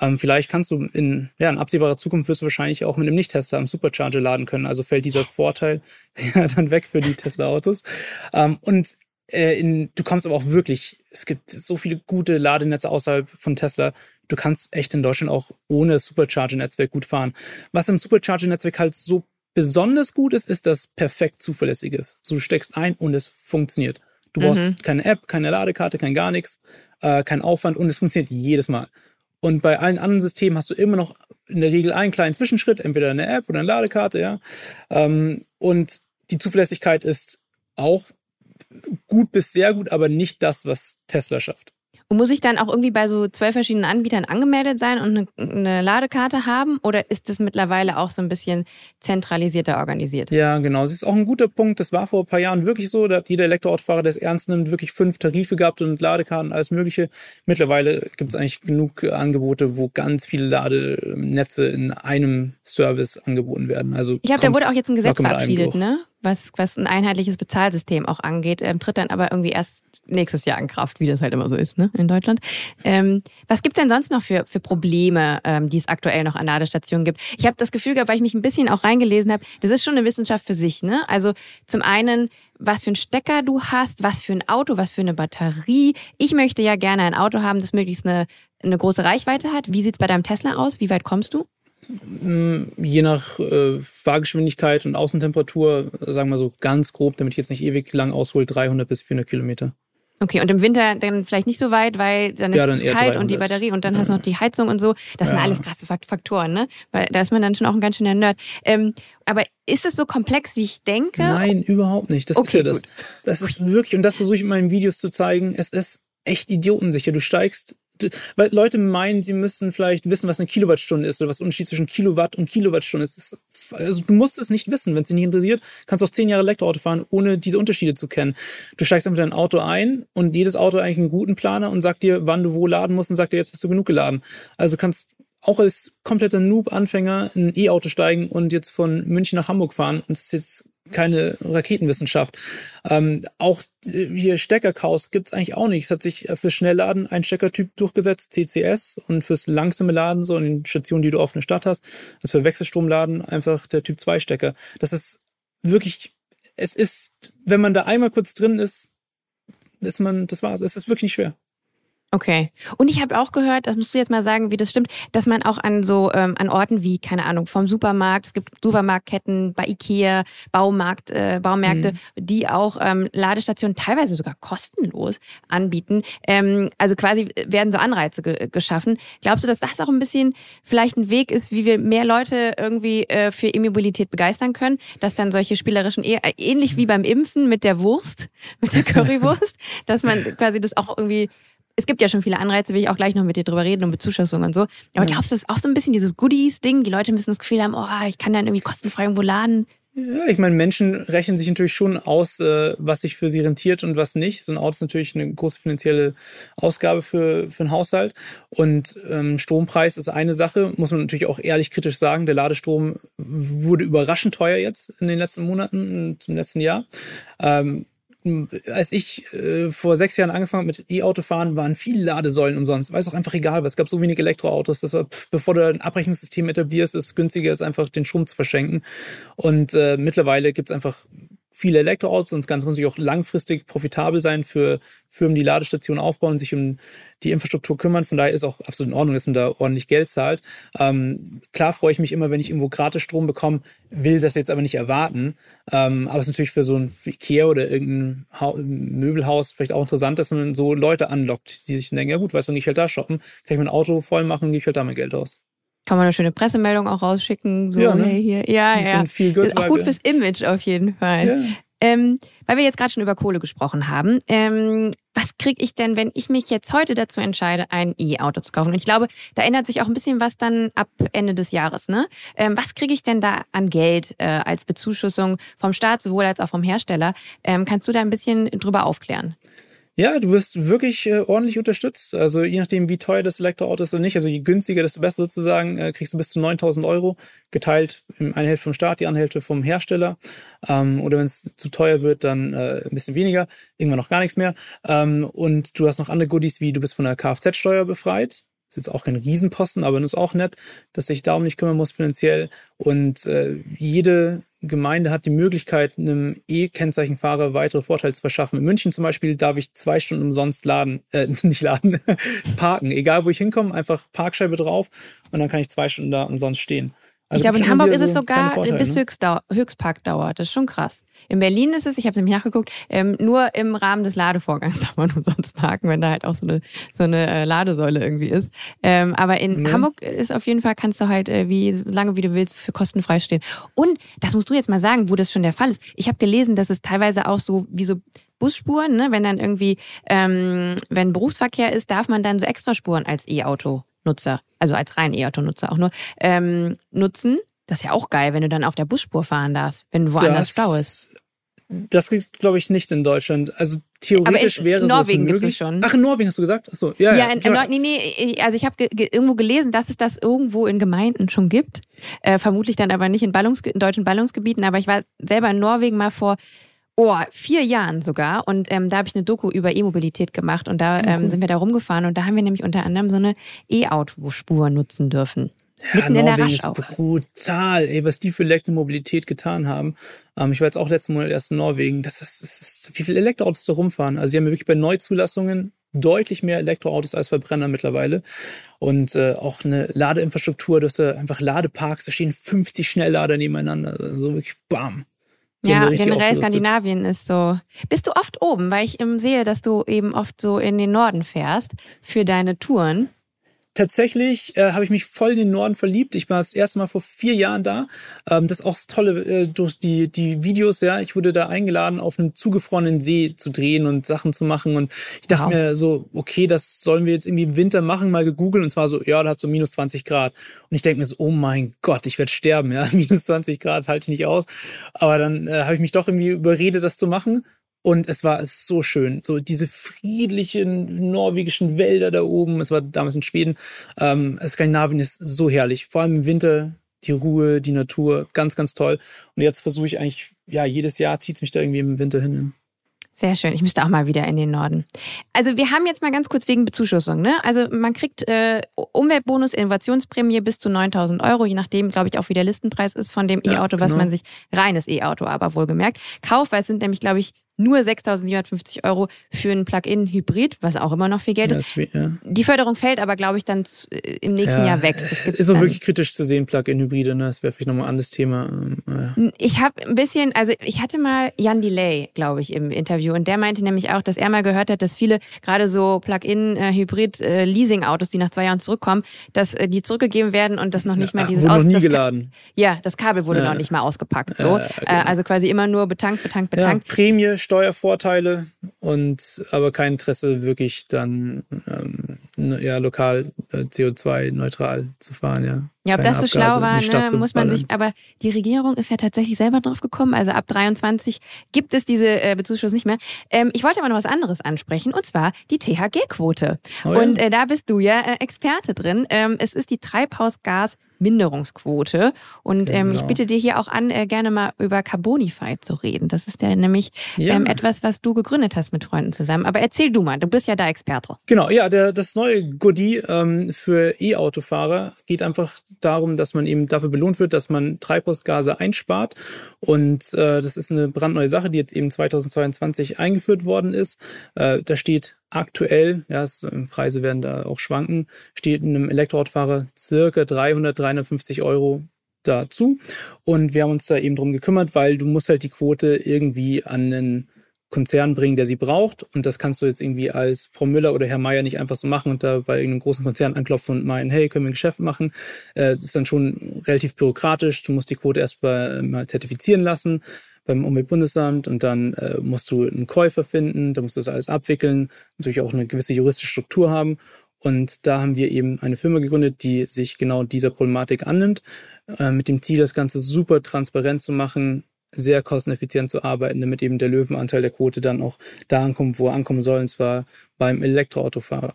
ähm, vielleicht kannst du in, ja, in absehbarer Zukunft wirst du wahrscheinlich auch mit einem Nicht-Tesla am Supercharger laden können. Also fällt dieser Vorteil ja, dann weg für die Tesla-Autos. Ähm, und äh, in, du kommst aber auch wirklich, es gibt so viele gute Ladenetze außerhalb von Tesla. Du kannst echt in Deutschland auch ohne Supercharger-Netzwerk gut fahren. Was im Supercharger-Netzwerk halt so besonders gut ist, ist, dass perfekt zuverlässig ist. So, du steckst ein und es funktioniert. Du brauchst
Mhm.
keine App, keine Ladekarte, kein gar nichts, äh, kein Aufwand und es funktioniert jedes Mal. Und bei allen anderen Systemen hast du immer noch in der Regel einen kleinen Zwischenschritt, entweder eine App oder eine Ladekarte, ja. Ähm, und die Zuverlässigkeit ist auch gut bis sehr gut, aber nicht das, was Tesla schafft.
Und muss ich dann auch irgendwie bei so zwölf verschiedenen Anbietern angemeldet sein und eine, eine Ladekarte haben? Oder ist das mittlerweile auch so ein bisschen zentralisierter organisiert?
Ja, genau. Das ist auch ein guter Punkt. Das war vor ein paar Jahren wirklich so. Da hat jeder Elektroautofahrer, der es ernst nimmt, wirklich fünf Tarife gehabt und Ladekarten, alles Mögliche. Mittlerweile gibt es eigentlich genug Angebote, wo ganz viele Ladenetze in einem Service angeboten werden. Also
Ich glaube, da wurde auch jetzt ein Gesetz verabschiedet, ne? Was, was ein einheitliches Bezahlsystem auch angeht, ähm, tritt dann aber irgendwie erst nächstes Jahr in Kraft, wie das halt immer so ist, ne, in Deutschland. Ähm, was gibt's denn sonst noch für, für Probleme, ähm, die es aktuell noch an Ladestationen gibt? Ich habe das Gefühl gehabt, weil ich mich ein bisschen auch reingelesen habe, das ist schon eine Wissenschaft für sich, ne? Also zum einen, was für einen Stecker du hast, was für ein Auto, was für eine Batterie. Ich möchte ja gerne ein Auto haben, das möglichst eine, eine große Reichweite hat. Wie sieht's bei deinem Tesla aus? Wie weit kommst du?
Je nach äh, Fahrgeschwindigkeit und Außentemperatur, sagen wir so ganz grob, damit ich jetzt nicht ewig lang aushole, 300 bis 400 Kilometer.
Okay, und im Winter dann vielleicht nicht so weit, weil dann ist
Ja, dann
es kalt und die
300.
Batterie und dann hast du noch die Heizung und so. Das sind
Ja.
alles krasse Fakt- Faktoren, ne? Weil da ist man dann schon auch ein ganz schöner Nerd. Ähm, aber ist es so komplex, wie ich denke?
Nein, überhaupt nicht. Das
Okay,
ist ja das.
gut.
Das ist wirklich, und das versuche ich in meinen Videos zu zeigen, es ist echt idiotensicher. Du steigst, weil Leute meinen, sie müssen vielleicht wissen, was eine Kilowattstunde ist oder was der Unterschied zwischen Kilowatt und Kilowattstunde ist. Ist. Also du musst es nicht wissen. Wenn es dich nicht interessiert, kannst du auch zehn Jahre Elektroauto fahren, ohne diese Unterschiede zu kennen. Du steigst einfach in dein Auto ein und jedes Auto hat eigentlich einen Routenplaner und sagt dir, wann du wo laden musst und sagt dir, jetzt hast du genug geladen. Also du kannst auch als kompletter Noob-Anfänger in ein E-Auto steigen und jetzt von München nach Hamburg fahren. Und es ist jetzt keine Raketenwissenschaft. Ähm, auch äh, hier Steckerchaos gibt's eigentlich auch nicht. Es hat sich äh, für Schnellladen ein Steckertyp durchgesetzt, CCS, und fürs langsame Laden, so in den Stationen, die du auf einer Stadt hast, also für Wechselstromladen einfach der Typ 2 Stecker. Das ist wirklich, es ist, wenn man da einmal kurz drin ist, ist man, das war's. Es ist wirklich nicht schwer.
Okay. Und ich habe auch gehört, das musst du jetzt mal sagen, wie das stimmt, dass man auch an so ähm, an Orten wie keine Ahnung vom Supermarkt, es gibt Supermarktketten bei Ikea, Baumarkt, äh, Baumärkte, die auch ähm, Ladestationen teilweise sogar kostenlos anbieten. Ähm, also quasi werden so Anreize ge geschaffen. Glaubst du, dass das auch ein bisschen vielleicht ein Weg ist, wie wir mehr Leute irgendwie äh, für E-Mobilität begeistern können, dass dann solche spielerischen e äh, ähnlich wie beim Impfen mit der Wurst, mit der Currywurst, dass man quasi das auch irgendwie es gibt ja schon viele Anreize, will ich auch gleich noch mit dir drüber reden und Bezuschussung und so. Aber glaubst du, das ist auch so ein bisschen dieses Goodies-Ding? Die Leute müssen das Gefühl haben, oh, ich kann dann irgendwie kostenfrei irgendwo laden.
Ja, ich meine, Menschen rechnen sich natürlich schon aus, äh, was sich für sie rentiert und was nicht. So ein Auto ist natürlich eine große finanzielle Ausgabe für, für einen Haushalt. Und ähm, Strompreis ist eine Sache, muss man natürlich auch ehrlich kritisch sagen. Der Ladestrom wurde überraschend teuer jetzt in den letzten Monaten und im letzten Jahr. Ähm, als ich äh, vor sechs Jahren angefangen mit E-Auto fahren, waren viele Ladesäulen umsonst. Weil es auch einfach egal war. Es gab so wenige Elektroautos, dass war, pff, bevor du ein Abrechnungssystem etablierst, ist es günstiger, ist einfach den Strom zu verschenken. Und äh, mittlerweile gibt es einfach viele Elektroautos ganz muss auch langfristig profitabel sein für Firmen, die Ladestationen aufbauen und sich um die Infrastruktur kümmern. Von daher ist auch absolut in Ordnung, dass man da ordentlich Geld zahlt. Ähm, klar freue ich mich immer, wenn ich irgendwo gratis Strom bekomme, will das jetzt aber nicht erwarten. Ähm, aber es ist natürlich für so ein Ikea oder irgendein ha Möbelhaus vielleicht auch interessant, dass man so Leute anlockt, die sich denken, ja gut, weißt du, gehe ich halt da shoppen, kann ich mein Auto voll machen, gehe ich halt da mein Geld aus.
Kann man eine schöne Pressemeldung auch rausschicken. So,
Ja, ne?
hey, hier. Ja, ja.
viel Good
Ist auch gut fürs Image auf jeden Fall.
Ja.
Ähm, weil wir jetzt gerade schon über Kohle gesprochen haben. Ähm, was kriege ich denn, wenn ich mich jetzt heute dazu entscheide, ein E-Auto zu kaufen? Und ich glaube, da ändert sich auch ein bisschen was dann ab Ende des Jahres. Ne? Ähm, was kriege ich denn da an Geld äh, als Bezuschussung vom Staat, sowohl als auch vom Hersteller? Ähm, kannst du da ein bisschen drüber aufklären?
Ja, du wirst wirklich äh, ordentlich unterstützt. Also je nachdem, wie teuer das Elektroauto ist oder nicht. Also je günstiger, desto besser sozusagen. Äh, kriegst du bis zu 9000 Euro geteilt. in Eine Hälfte vom Staat, die andere Hälfte vom Hersteller. Ähm, oder wenn es zu teuer wird, dann äh, ein bisschen weniger. Irgendwann noch gar nichts mehr. Ähm, und du hast noch andere Goodies, wie du bist von der Kfz-Steuer befreit. Ist jetzt auch kein Riesenposten, aber ist auch nett, dass sich darum nicht kümmern muss finanziell. Und äh, jede Gemeinde hat die Möglichkeit, einem E-Kennzeichenfahrer weitere Vorteile zu verschaffen. In München zum Beispiel darf ich zwei Stunden umsonst laden, äh, nicht laden, parken. Egal wo ich hinkomme, einfach Parkscheibe drauf und dann kann ich zwei Stunden da umsonst stehen.
Ich
Also
glaube, in Hamburg ist es sogar
Vorteile,
bis
ne?
Höchstdau Höchstparkdauer. Das ist schon krass. In Berlin ist es, ich habe nämlich nachgeguckt, ähm, nur im Rahmen des Ladevorgangs darf man umsonst parken, wenn da halt auch so eine, so eine äh, Ladesäule irgendwie ist. Ähm, aber in
Mhm.
Hamburg ist auf jeden Fall, kannst du halt äh, wie so lange wie du willst für kostenfrei stehen. Und das musst du jetzt mal sagen, wo das schon der Fall ist. Ich habe gelesen, dass es teilweise auch so wie so Busspuren, ne, wenn dann irgendwie, ähm, wenn Berufsverkehr ist, darf man dann so Extraspuren als E-Auto-Nutzer, also als rein E-Auto-Nutzer auch nur, ähm, nutzen. Das ist ja auch geil, wenn du dann auf der Busspur fahren darfst, wenn woanders Stau ist.
Das kriegst glaube ich nicht in Deutschland. Also theoretisch
Aber in
wäre
Norwegen
möglich.
es schon.
Ach, in Norwegen hast du gesagt? Achso, ja,
Ja,
ja.
in, in, nee, nee, also ich habe ge ge irgendwo gelesen, dass es das irgendwo in Gemeinden schon gibt. Äh, vermutlich dann aber nicht in, Ballungsge in deutschen Ballungsgebieten. Aber ich war selber in Norwegen mal vor oh, vier Jahren sogar. Und ähm, da habe ich eine Doku über E-Mobilität gemacht. Und da ähm, sind wir da rumgefahren. Und da haben wir nämlich unter anderem so eine E-Auto-Spur nutzen dürfen. Mitten in der
Norwegen ist brutal, ey, was die für Elektromobilität getan haben. Ähm, ich war jetzt auch letzten Monat erst in Norwegen. Das ist, das ist wie viele Elektroautos da rumfahren. Also sie haben ja wirklich bei Neuzulassungen deutlich mehr Elektroautos als Verbrenner mittlerweile. Und äh, auch eine Ladeinfrastruktur, du hast da einfach Ladeparks, da stehen 50 Schnelllader nebeneinander. Also wirklich bam.
Ja, generell. Skandinavien ist so. Bist du oft oben, weil ich ähm, sehe, dass du eben oft so in den Norden fährst für deine Touren.
Tatsächlich äh, habe ich mich voll in den Norden verliebt. Ich war das erste Mal vor vier Jahren da. Ähm, das ist auch das Tolle äh, durch die, die Videos, ja. Ich wurde da eingeladen, auf einem zugefrorenen See zu drehen und Sachen zu machen. Und ich dachte
Wow.
mir so, okay, das sollen wir jetzt irgendwie im Winter machen, mal gegoogelt. Und zwar so, ja, da hat so minus 20 Grad. Und ich denke mir so, oh mein Gott, ich werde sterben, ja. Minus 20 Grad halte ich nicht aus. Aber dann äh, habe ich mich doch irgendwie überredet, das zu machen. Und es war so schön. So diese friedlichen norwegischen Wälder da oben. Es war damals in Schweden. Ähm, Skandinavien ist so herrlich. Vor allem im Winter die Ruhe, die Natur. Ganz, ganz toll. Und jetzt versuche ich eigentlich, ja, jedes Jahr zieht es mich da irgendwie im Winter hin.
Sehr schön. Ich müsste auch mal wieder in den Norden. Also wir haben jetzt mal ganz kurz wegen Bezuschussung. Ne? Also man kriegt äh, Umweltbonus, Innovationsprämie bis zu 9.000 Euro, je nachdem, glaube ich, auch wie der Listenpreis ist von dem
Ja,
E-Auto, was
genau.
man sich, reines E-Auto aber wohlgemerkt, kauft, weil es sind nämlich, glaube ich, nur 6.750 Euro für ein Plug-in-Hybrid, was auch immer noch viel Geld ist.
wie- ja.
Die Förderung fällt aber, glaube ich, dann äh, im nächsten
Ja,
Jahr weg.
Ist auch wirklich kritisch zu sehen, Plug-in-Hybride. Ne? Das wäre vielleicht nochmal ein anderes Thema. Ähm, ja.
Ich habe ein bisschen, also ich hatte mal Jan Delay, glaube ich, im Interview und der meinte nämlich auch, dass er mal gehört hat, dass viele gerade so Plug-in-Hybrid-Leasing-Autos, die nach zwei Jahren zurückkommen, dass äh, die zurückgegeben werden und das noch nicht mal dieses
wurde noch nie
das Ka-
geladen.
Ja, das Kabel wurde noch nicht mal ausgepackt. So. Äh,
genau.
also quasi immer nur betankt, betankt, betankt.
Prämie, Steuervorteile und aber kein Interesse, wirklich dann ähm, ne- ja, lokal äh, CO2-neutral zu fahren, ja.
Ja, ob
Keine
das so
Abgase
schlau war, ne, muss man sich, aber die Regierung ist ja tatsächlich selber drauf gekommen. Also ab 23 gibt es diese äh, Bezuschuss nicht mehr. Ähm, ich wollte aber noch was anderes ansprechen und zwar die THG-Quote.
Oh ja.
und äh, da bist du ja äh, Experte drin. Ähm, es ist die Treibhausgas Minderungsquote. Und ähm, ich
Genau.
bitte dir hier auch an, äh, gerne mal über Carbonify zu reden. Das ist ja nämlich
Ja.
ähm, etwas, was du gegründet hast mit Freunden zusammen. Aber erzähl du mal, du bist ja da Experte.
Genau, ja, der, das neue Goodie ähm, für E-Autofahrer geht einfach darum, dass man eben dafür belohnt wird, dass man Treibhausgase einspart. Und äh, das ist eine brandneue Sache, die jetzt eben 2022 eingeführt worden ist. Äh, da steht aktuell, ja, es, äh, Preise werden da auch schwanken, steht einem Elektroautofahrer circa 300, 350 Euro dazu. Und wir haben uns da eben drum gekümmert, weil du musst halt die Quote irgendwie an einen Konzern bringen, der sie braucht. Und das kannst du jetzt irgendwie als Frau Müller oder Herr Meier nicht einfach so machen und da bei irgendeinem großen Konzern anklopfen und meinen, hey, können wir ein Geschäft machen? Äh, das ist dann schon relativ bürokratisch. Du musst die Quote erst mal zertifizieren lassen beim Umweltbundesamt und dann äh, musst du einen Käufer finden, da musst du das alles abwickeln, natürlich auch eine gewisse juristische Struktur haben. Und da haben wir eben eine Firma gegründet, die sich genau dieser Problematik annimmt, äh, mit dem Ziel, das Ganze super transparent zu machen, sehr kosteneffizient zu arbeiten, damit eben der Löwenanteil der Quote dann auch da ankommt, wo er ankommen soll, und zwar beim Elektroautofahrer.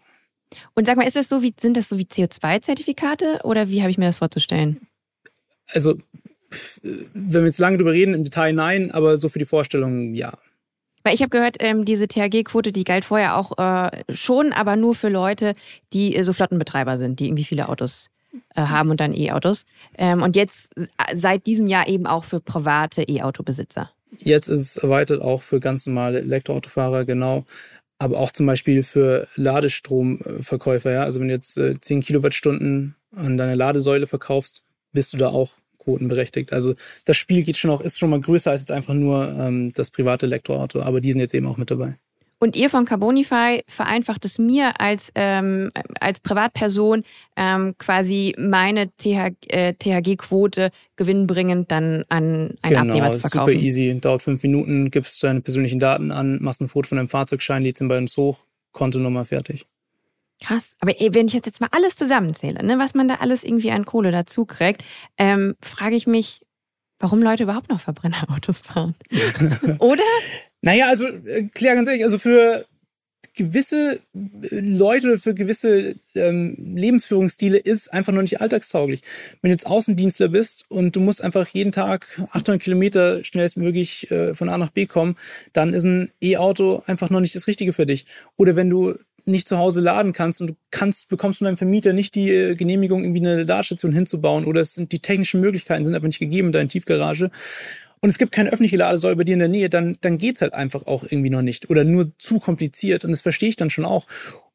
Und sag mal, ist das so wie, sind das so wie CO2-Zertifikate oder wie habe ich mir das vorzustellen?
Also, wenn wir jetzt lange drüber reden, im Detail nein, aber so für die Vorstellung ja.
Weil ich habe gehört, ähm, diese THG-Quote, die galt vorher auch äh, schon, aber nur für Leute, die äh, so Flottenbetreiber sind, die irgendwie viele Autos äh, haben und dann E-Autos. Ähm, und jetzt äh, seit diesem Jahr eben auch für private E-Auto-Besitzer.
Jetzt ist es erweitert auch für ganz normale Elektroautofahrer, genau. Aber auch zum Beispiel für Ladestromverkäufer. Ja? Also wenn du jetzt äh, 10 Kilowattstunden an deine Ladesäule verkaufst, bist du da auch quotenberechtigt. Also das Spiel geht schon auch, ist schon mal größer als jetzt einfach nur ähm, das private Elektroauto. Aber die sind jetzt eben auch mit dabei.
Und ihr von Carbonify vereinfacht es mir als, ähm, als Privatperson ähm, quasi meine TH, äh, THG-Quote gewinnbringend dann an einen Abnehmer zu
ist super
verkaufen.
easy. Dauert fünf Minuten, gibst deine persönlichen Daten an, machst ein Foto von deinem Fahrzeugschein, lädst ihn bei uns hoch, Kontonummer fertig.
Krass. Aber ey, wenn ich jetzt, jetzt mal alles zusammenzähle, ne, was man da alles irgendwie an Kohle dazu kriegt, ähm, frage ich mich, warum Leute überhaupt noch Verbrennerautos fahren. Oder?
Naja, also äh, klar, ganz ehrlich, also für gewisse äh, Leute, für gewisse ähm, Lebensführungsstile ist einfach noch nicht alltagstauglich. Wenn du jetzt Außendienstler bist und du musst einfach jeden Tag 800 Kilometer schnellstmöglich äh, von A nach B kommen, dann ist ein E-Auto einfach noch nicht das Richtige für dich. Oder wenn du nicht zu Hause laden kannst und du kannst, bekommst von deinem Vermieter nicht die äh, Genehmigung, irgendwie eine Ladestation hinzubauen oder es sind die technischen Möglichkeiten sind aber nicht gegeben in deiner Tiefgarage und es gibt keine öffentliche Ladesäule bei dir in der Nähe, dann, dann geht's halt einfach auch irgendwie noch nicht. Oder nur zu kompliziert. Und das verstehe ich dann schon auch.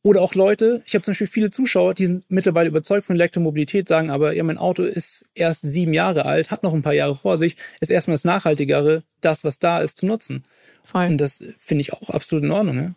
Oder auch Leute, ich habe zum Beispiel viele Zuschauer, die sind mittlerweile überzeugt von Elektromobilität, sagen aber, ja, mein Auto ist erst sieben Jahre alt, hat noch ein paar Jahre vor sich, ist erstmal das Nachhaltigere, das, was da ist, zu nutzen.
Voll.
Und das finde ich auch absolut in Ordnung. Ne?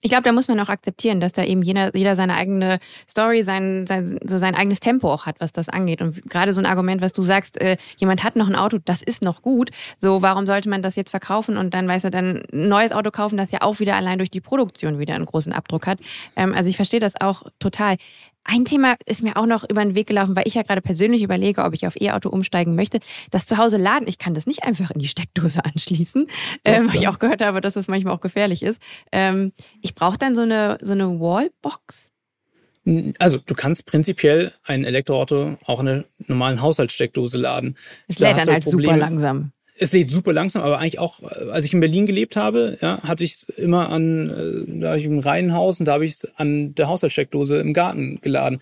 Ich glaube, da muss man auch akzeptieren, dass da eben jeder, jeder seine eigene Story, sein, sein, so sein eigenes Tempo auch hat, was das angeht. Und gerade so ein Argument, was du sagst, äh, jemand hat noch ein Auto, das ist noch gut. So, warum sollte man das jetzt verkaufen und dann, weißt du, dann ein neues Auto kaufen, das ja auch wieder allein durch die Produktion wieder einen großen Abdruck hat. Ähm, also ich verstehe das auch total. Ein Thema ist mir auch noch über den Weg gelaufen, weil ich ja gerade persönlich überlege, ob ich auf E-Auto umsteigen möchte. Das zu Hause laden, ich kann das nicht einfach in die Steckdose anschließen, ähm, weil ich auch gehört habe, dass das manchmal auch gefährlich ist. Ähm, ich brauche dann so eine, so eine Wallbox.
Also du kannst prinzipiell ein Elektroauto auch in einer normalen Haushaltssteckdose laden.
Es lädt dann halt super
Probleme.
langsam.
Es lädt super langsam, aber eigentlich auch, äh, als ich in Berlin gelebt habe, ja, hatte ich es immer an, äh, da hatte ich im Reihenhaus und da habe ich es an der Haushaltssteckdose im Garten geladen.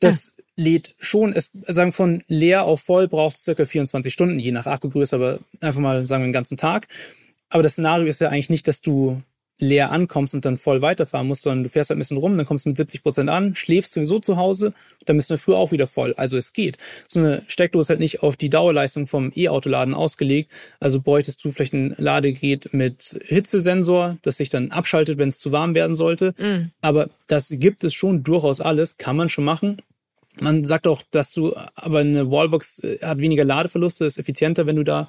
Das lädt schon, es sagen von leer auf voll braucht es circa 24 Stunden, je nach Akkugröße, aber einfach mal sagen wir den ganzen Tag. Aber das Szenario ist ja eigentlich nicht, dass du leer ankommst und dann voll weiterfahren musst, sondern du fährst halt ein bisschen rum, dann kommst du mit 70 Prozent an, schläfst sowieso zu Hause, dann bist du früh auch wieder voll. Also es geht. So eine Steckdose ist halt nicht auf die Dauerleistung vom E-Autoladen ausgelegt. Also bräuchtest du vielleicht ein Ladegerät mit Hitzesensor, das sich dann abschaltet, wenn es zu warm werden sollte.
Mhm.
Aber das gibt es schon durchaus alles, kann man schon machen. Man sagt auch, dass du, aber eine Wallbox äh, hat weniger Ladeverluste, ist effizienter, wenn du da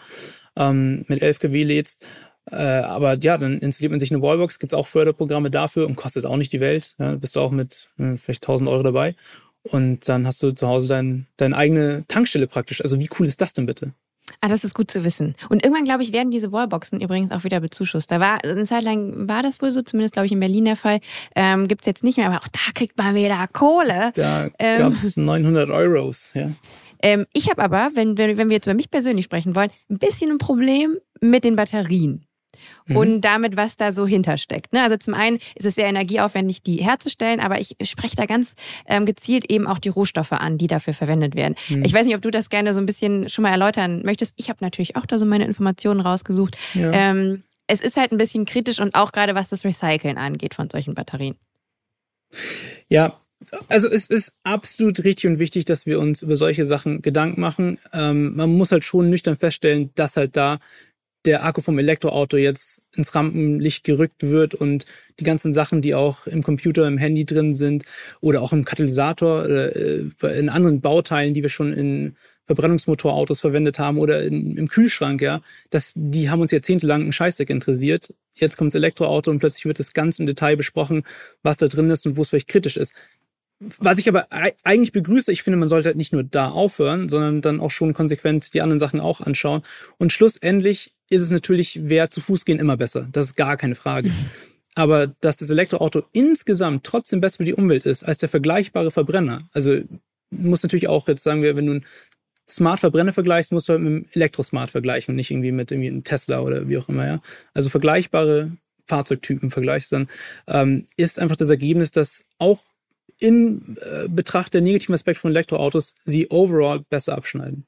ähm, mit 11 kW lädst. Äh, aber ja, dann installiert man sich eine Wallbox, gibt's auch Förderprogramme dafür und kostet auch nicht die Welt. Ja, bist du auch mit äh, vielleicht 1000 Euro dabei. Und dann hast du zu Hause dein, deine eigene Tankstelle praktisch. Also wie cool ist das denn bitte?
Ah, das ist gut zu wissen. Und irgendwann, glaube ich, werden diese Wallboxen übrigens auch wieder bezuschusst. Da war eine Zeit lang war das wohl so, zumindest glaube ich in Berlin der Fall. Ähm, Gibt's jetzt nicht mehr, aber auch da kriegt man wieder Kohle.
Da
Ähm.
gab's 900 Euros. Ja.
Ähm, ich habe aber, wenn, wenn, wenn wir jetzt über mich persönlich sprechen wollen, ein bisschen ein Problem mit den Batterien. Mhm. Und damit, was da so hintersteckt. Ne? Also zum einen ist es sehr energieaufwendig, die herzustellen, aber ich spreche da ganz ähm, gezielt eben auch die Rohstoffe an, die dafür verwendet werden. Mhm. Ich weiß nicht, ob du das gerne so ein bisschen schon mal erläutern möchtest. Ich habe natürlich auch da so meine Informationen rausgesucht. Ja. Ähm, es ist halt ein bisschen kritisch und auch gerade was das Recyceln angeht von solchen Batterien.
Ja, also es ist absolut richtig und wichtig, dass wir uns über solche Sachen Gedanken machen. Ähm, man muss halt schon nüchtern feststellen, dass halt da der Akku vom Elektroauto jetzt ins Rampenlicht gerückt wird und die ganzen Sachen, die auch im Computer, im Handy drin sind oder auch im Katalysator, äh, in anderen Bauteilen, die wir schon in Verbrennungsmotorautos verwendet haben oder in, im Kühlschrank, ja, das, die haben uns jahrzehntelang ein Scheißdreck interessiert. Jetzt kommt das Elektroauto und plötzlich wird das ganz im Detail besprochen, was da drin ist und wo es vielleicht kritisch ist. Was ich aber eigentlich begrüße, ich finde, man sollte halt nicht nur da aufhören, sondern dann auch schon konsequent die anderen Sachen auch anschauen. Und schlussendlich ist es natürlich, wer zu Fuß gehen, immer besser. Das ist gar keine Frage. Aber dass das Elektroauto insgesamt trotzdem besser für die Umwelt ist als der vergleichbare Verbrenner, also muss natürlich auch jetzt sagen wir, wenn du einen Smart-Verbrenner vergleichst, musst du halt mit einem Elektrosmart vergleichen und nicht irgendwie mit irgendwie einem Tesla oder wie auch immer, ja. Also vergleichbare Fahrzeugtypen vergleichst dann, ähm, ist einfach das Ergebnis, dass auch in äh, Betracht der negativen Aspekte von Elektroautos sie overall besser abschneiden.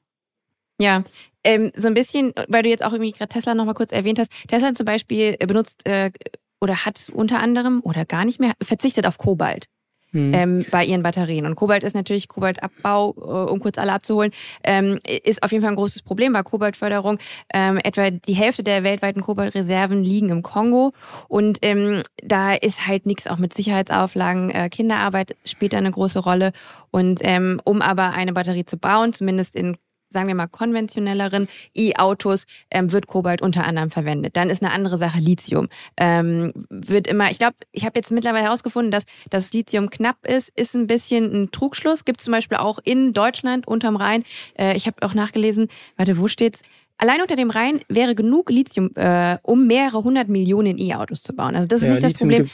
Ja, ähm, so ein bisschen, weil du jetzt auch irgendwie gerade Tesla nochmal kurz erwähnt hast. Tesla zum Beispiel benutzt äh, oder hat unter anderem oder gar nicht mehr verzichtet auf Kobalt mhm. ähm, bei ihren Batterien. Und Kobalt ist natürlich Kobaltabbau, äh, um kurz alle abzuholen, ähm, ist auf jeden Fall ein großes Problem bei Kobaltförderung. Ähm, etwa die Hälfte der weltweiten Kobaltreserven liegen im Kongo. Und ähm, da ist halt nichts auch mit Sicherheitsauflagen. Äh, Kinderarbeit spielt da eine große Rolle. Und ähm, um aber eine Batterie zu bauen, zumindest in sagen wir mal, konventionelleren E-Autos ähm, wird Kobalt unter anderem verwendet. Dann ist eine andere Sache Lithium. Ähm, wird immer, ich glaube, ich habe jetzt mittlerweile herausgefunden, dass das Lithium knapp ist, ist ein bisschen ein Trugschluss. Gibt es zum Beispiel auch in Deutschland unterm Rhein. Äh, ich habe auch nachgelesen, warte, wo steht's? Allein unter dem Rhein wäre genug Lithium, äh, um mehrere hundert Millionen E-Autos zu bauen. Also das ist ja, nicht das Lithium Problem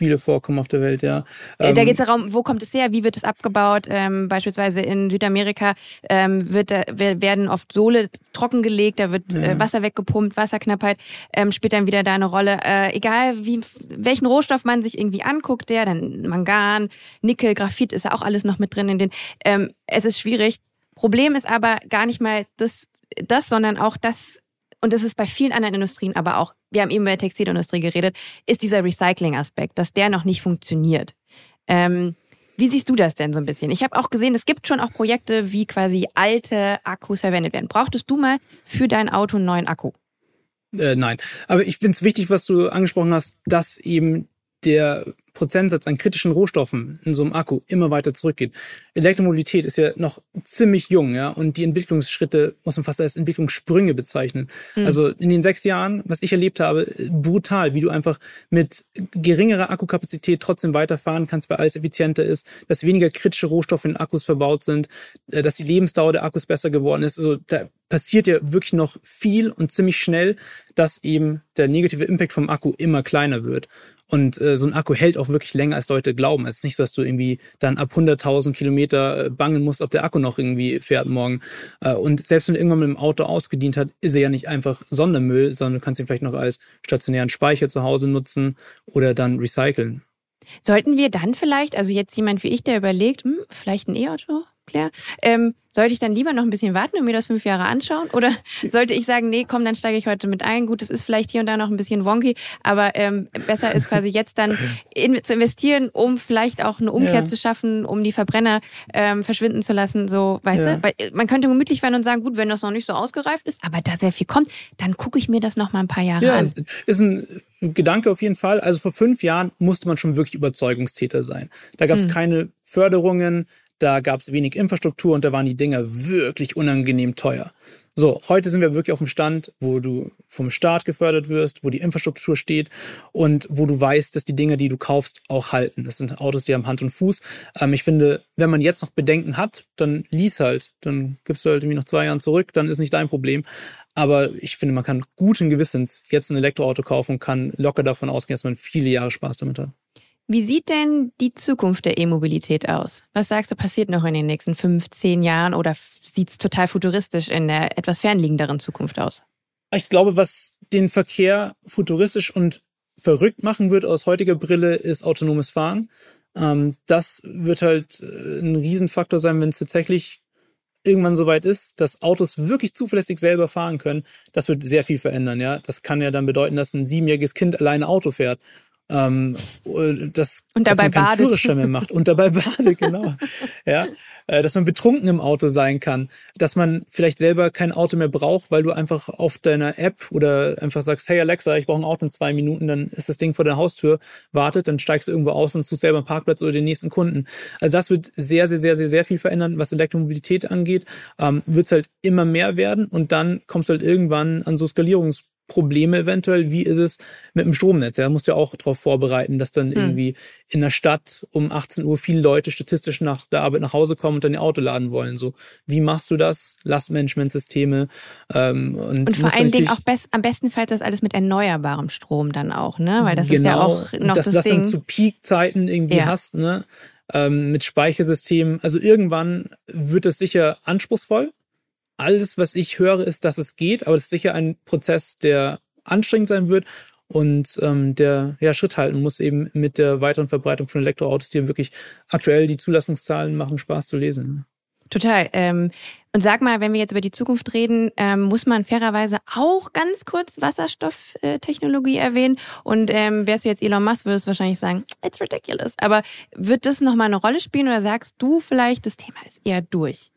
viele vorkommen auf der Welt, ja.
Ähm, da geht es darum, wo kommt es her, wie wird es abgebaut? Ähm, beispielsweise in Südamerika ähm, wird, werden oft Sohle trockengelegt, da wird äh, äh, Wasser weggepumpt, Wasserknappheit ähm, spielt dann wieder da eine Rolle. Äh, egal wie welchen Rohstoff man sich irgendwie anguckt, der dann Mangan, Nickel, Graphit ist ja auch alles noch mit drin in den. Ähm, es ist schwierig. Problem ist aber gar nicht mal das, das, sondern auch das und das ist bei vielen anderen Industrien aber auch, wir haben eben über die Textilindustrie geredet, ist dieser Recycling-Aspekt, dass der noch nicht funktioniert. Ähm, wie siehst du das denn so ein bisschen? Ich habe auch gesehen, es gibt schon auch Projekte, wie quasi alte Akkus verwendet werden. Brauchtest du mal für dein Auto einen neuen Akku?
Äh, nein, aber ich finde es wichtig, was du angesprochen hast, dass eben der Prozentsatz an kritischen Rohstoffen in so einem Akku immer weiter zurückgeht. Elektromobilität ist ja noch ziemlich jung, ja, und die Entwicklungsschritte muss man fast als Entwicklungssprünge bezeichnen. Mhm. Also in den sechs Jahren, was ich erlebt habe, brutal, wie du einfach mit geringerer Akkukapazität trotzdem weiterfahren kannst, weil alles effizienter ist, dass weniger kritische Rohstoffe in Akkus verbaut sind, äh, dass die Lebensdauer der Akkus besser geworden ist. Also da passiert ja wirklich noch viel und ziemlich schnell, dass eben der negative Impact vom Akku immer kleiner wird. Und äh, so ein Akku hält auch wirklich länger, als Leute glauben. Es ist nicht so, dass du irgendwie dann ab 100.000 Kilometer äh, bangen musst, ob der Akku noch irgendwie fährt morgen. Äh, und selbst wenn irgendwann mit dem Auto ausgedient hat, ist er ja nicht einfach Sondermüll, sondern du kannst ihn vielleicht noch als stationären Speicher zu Hause nutzen oder dann recyceln.
Sollten wir dann vielleicht, also jetzt jemand wie ich, der überlegt, hm, vielleicht ein E-Auto, Claire, ähm, sollte ich dann lieber noch ein bisschen warten und mir das fünf Jahre anschauen? Oder sollte ich sagen, nee, komm, dann steige ich heute mit ein. Gut, es ist vielleicht hier und da noch ein bisschen wonky, aber ähm, besser ist quasi jetzt dann in, zu investieren, um vielleicht auch eine Umkehr ja. zu schaffen, um die Verbrenner ähm, verschwinden zu lassen. So, weißt ja. du? Weil man könnte gemütlich werden und sagen, gut, wenn das noch nicht so ausgereift ist, aber da sehr viel kommt, dann gucke ich mir das noch mal ein paar Jahre ja, an.
Ist ein Gedanke auf jeden Fall. Also vor fünf Jahren musste man schon wirklich Überzeugungstäter sein. Da gab es mhm. keine Förderungen, da gab es wenig Infrastruktur und da waren die Dinger wirklich unangenehm teuer. So, heute sind wir wirklich auf dem Stand, wo du vom Staat gefördert wirst, wo die Infrastruktur steht und wo du weißt, dass die Dinge, die du kaufst, auch halten. Das sind Autos, die haben Hand und Fuß. Ähm, ich finde, wenn man jetzt noch Bedenken hat, dann lies halt. Dann gibst du halt irgendwie noch zwei Jahre zurück, dann ist nicht dein Problem. Aber ich finde, man kann guten Gewissens jetzt ein Elektroauto kaufen und kann locker davon ausgehen, dass man viele Jahre Spaß damit hat.
Wie sieht denn die Zukunft der E-Mobilität aus? Was sagst du, passiert noch in den nächsten fünf, zehn Jahren oder sieht es total futuristisch in der etwas fernliegenderen Zukunft aus?
Ich glaube, was den Verkehr futuristisch und verrückt machen wird aus heutiger Brille, ist autonomes Fahren. Ähm, das wird halt äh, ein Riesenfaktor sein, wenn es tatsächlich irgendwann soweit ist, dass Autos wirklich zuverlässig selber fahren können. Das wird sehr viel verändern. Ja, das kann ja dann bedeuten, dass ein siebenjähriges Kind alleine Auto fährt ähm, das,
und dabei
dass man
keinen
Führerschein mehr macht und dabei badet, genau. ja, äh, dass man betrunken im Auto sein kann, dass man vielleicht selber kein Auto mehr braucht, weil du einfach auf deiner App oder einfach sagst, hey Alexa, ich brauche ein Auto in zwei Minuten, dann ist das Ding vor der Haustür, wartet, dann steigst du irgendwo aus und suchst selber einen Parkplatz oder den nächsten Kunden. Also das wird sehr, sehr, sehr, sehr, sehr viel verändern, was Elektromobilität angeht. Ähm, wird es halt immer mehr werden und dann kommst du halt irgendwann an so Skalierungs Probleme eventuell. Wie ist es mit dem Stromnetz? Ja, musst ja auch darauf vorbereiten, dass dann hm. irgendwie in der Stadt um 18 Uhr viele Leute statistisch nach der Arbeit nach Hause kommen und dann ihr Auto laden wollen. So, wie machst du das? Lastmanagementsysteme
ähm, und, und vor allen Dingen auch best, am bestenfalls das alles mit erneuerbarem Strom dann auch, ne? Weil das genau, ist ja genau. auch noch
dass
das,
das
Ding.
dann zu Peak-Zeiten irgendwie ja. hast, ne? Ähm, mit Speichersystemen. Also irgendwann wird es sicher anspruchsvoll alles, was ich höre, ist, dass es geht, aber es ist sicher ein Prozess, der anstrengend sein wird und ähm, der ja, Schritt halten muss eben mit der weiteren Verbreitung von Elektroautos, die wirklich aktuell die Zulassungszahlen machen Spaß zu lesen.
Total. Ähm, und sag mal, wenn wir jetzt über die Zukunft reden, ähm, muss man fairerweise auch ganz kurz Wasserstofftechnologie erwähnen. Und ähm, wärst du jetzt Elon Musk, würdest du wahrscheinlich sagen, it's ridiculous. Aber wird das nochmal eine Rolle spielen oder sagst du vielleicht, das Thema ist eher durch?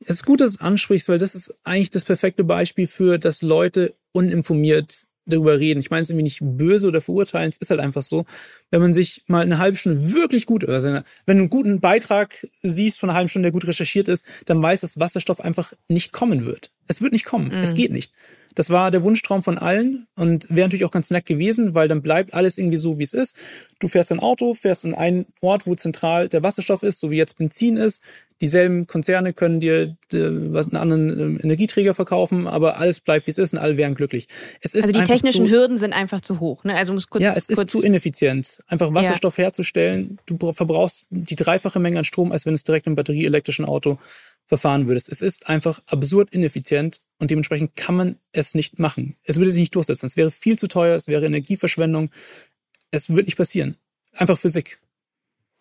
Es ist gut, dass du es ansprichst, weil das ist eigentlich das perfekte Beispiel für, dass Leute uninformiert darüber reden. Ich meine es irgendwie nicht böse oder verurteilen, es ist halt einfach so. Wenn man sich mal eine halbe Stunde wirklich gut, also wenn du einen guten Beitrag siehst von einer halben Stunde, der gut recherchiert ist, dann weiß, dass Wasserstoff einfach nicht kommen wird. Es wird nicht kommen. Mhm. Es geht nicht. Das war der Wunschtraum von allen und wäre natürlich auch ganz nett gewesen, weil dann bleibt alles irgendwie so, wie es ist. Du fährst ein Auto, fährst an einen Ort, wo zentral der Wasserstoff ist, so wie jetzt Benzin ist. Dieselben Konzerne können dir was einen anderen ähm, Energieträger verkaufen, aber alles bleibt, wie es ist und alle wären glücklich.
Es ist also die technischen zu, Hürden sind einfach zu hoch. Ne? Also muss kurz,
ja, es
kurz
ist zu ineffizient. Einfach Wasserstoff ja. herzustellen, du verbrauchst die dreifache Menge an Strom, als wenn es direkt im batterieelektrischen Auto verfahren würdest. Es ist einfach absurd ineffizient und dementsprechend kann man es nicht machen. Es würde sich nicht durchsetzen. Es wäre viel zu teuer, es wäre Energieverschwendung. Es wird nicht passieren. Einfach Physik.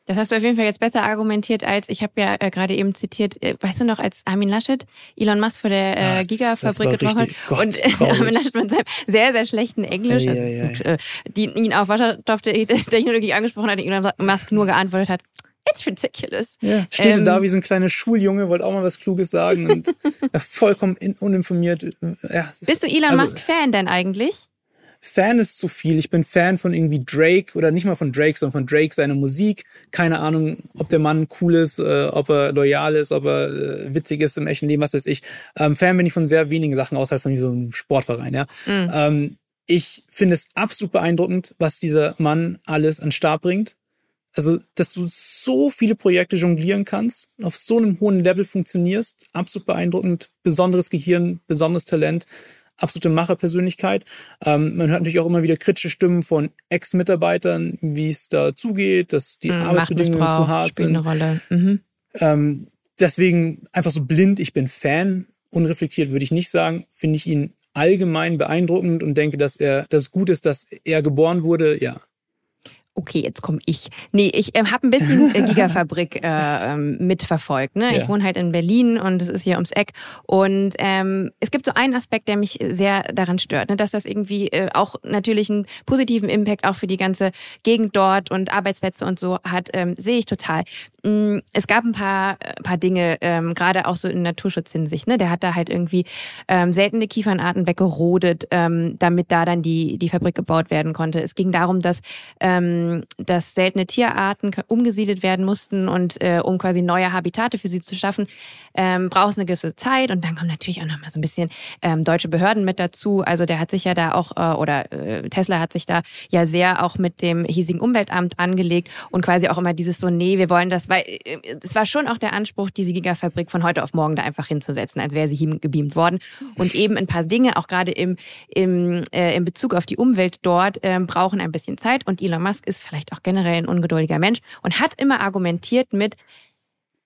Das hast du auf jeden Fall jetzt besser argumentiert als, ich habe ja äh, gerade eben zitiert, äh, weißt du noch, als Armin Laschet Elon Musk vor der äh, Ach, Gigafabrik getroffen hat und äh, Armin Laschet mit seinem sehr, sehr schlechten Englisch, also, ja, ja, ja. Die ihn auf Wasserstofftechnologie angesprochen hat, Elon Musk nur geantwortet hat, It's ridiculous.
Ja, steht ähm, da wie so ein kleiner Schuljunge, wollte auch mal was Kluges sagen und vollkommen uninformiert. Ja,
Bist du Elon also, Musk-Fan denn eigentlich?
Fan ist zu viel. Ich bin Fan von irgendwie Drake oder nicht mal von Drake, sondern von Drake, seiner Musik. Keine Ahnung, ob der Mann cool ist, äh, ob er loyal ist, ob er äh, witzig ist im echten Leben, was weiß ich. Ähm, Fan bin ich von sehr wenigen Sachen, außerhalb von so einem Sportverein, ja. Mhm. Ähm, ich finde es absolut beeindruckend, was dieser Mann alles an Start bringt. Also, dass du so viele Projekte jonglieren kannst, auf so einem hohen Level funktionierst, absolut beeindruckend, besonderes Gehirn, besonderes Talent, absolute Macherpersönlichkeit. Ähm, man hört natürlich auch immer wieder kritische Stimmen von Ex-Mitarbeitern, wie es da zugeht, dass die mhm, Arbeitsbedingungen zu hart sind. Eine Rolle. Mhm. Ähm, deswegen einfach so blind, ich bin Fan, unreflektiert würde ich nicht sagen, finde ich ihn allgemein beeindruckend und denke, dass er, dass es gut ist, dass er geboren wurde, ja,
okay, jetzt komme ich. Nee, ich äh, habe ein bisschen äh, Gigafabrik äh, ähm, mitverfolgt. Ne? Ja. Ich wohne halt in Berlin und es ist hier ums Eck. Und ähm, es gibt so einen Aspekt, der mich sehr daran stört, ne? dass das irgendwie äh, auch natürlich einen positiven Impact auch für die ganze Gegend dort und Arbeitsplätze und so hat, ähm, sehe ich total. Mm, es gab ein paar, äh, paar Dinge, ähm, gerade auch so in Naturschutzhinsicht. Ne? Der hat da halt irgendwie ähm, seltene Kiefernarten weggerodet, ähm, damit da dann die, die Fabrik gebaut werden konnte. Es ging darum, dass ähm, ähm, dass seltene Tierarten umgesiedelt werden mussten und äh, um quasi neue Habitate für sie zu schaffen, ähm, braucht es eine gewisse Zeit und dann kommen natürlich auch noch mal so ein bisschen ähm, deutsche Behörden mit dazu. Also der hat sich ja da auch äh, oder äh, Tesla hat sich da ja sehr auch mit dem hiesigen Umweltamt angelegt und quasi auch immer dieses so nee, wir wollen das Weil äh, es war schon auch der Anspruch, diese Gigafabrik von heute auf morgen da einfach hinzusetzen, als wäre sie gebeamt worden. Und eben ein paar Dinge, auch gerade im, im, äh, in Bezug auf die Umwelt dort, äh, brauchen ein bisschen Zeit. Und Elon Musk ist vielleicht auch generell ein ungeduldiger Mensch und hat immer argumentiert mit,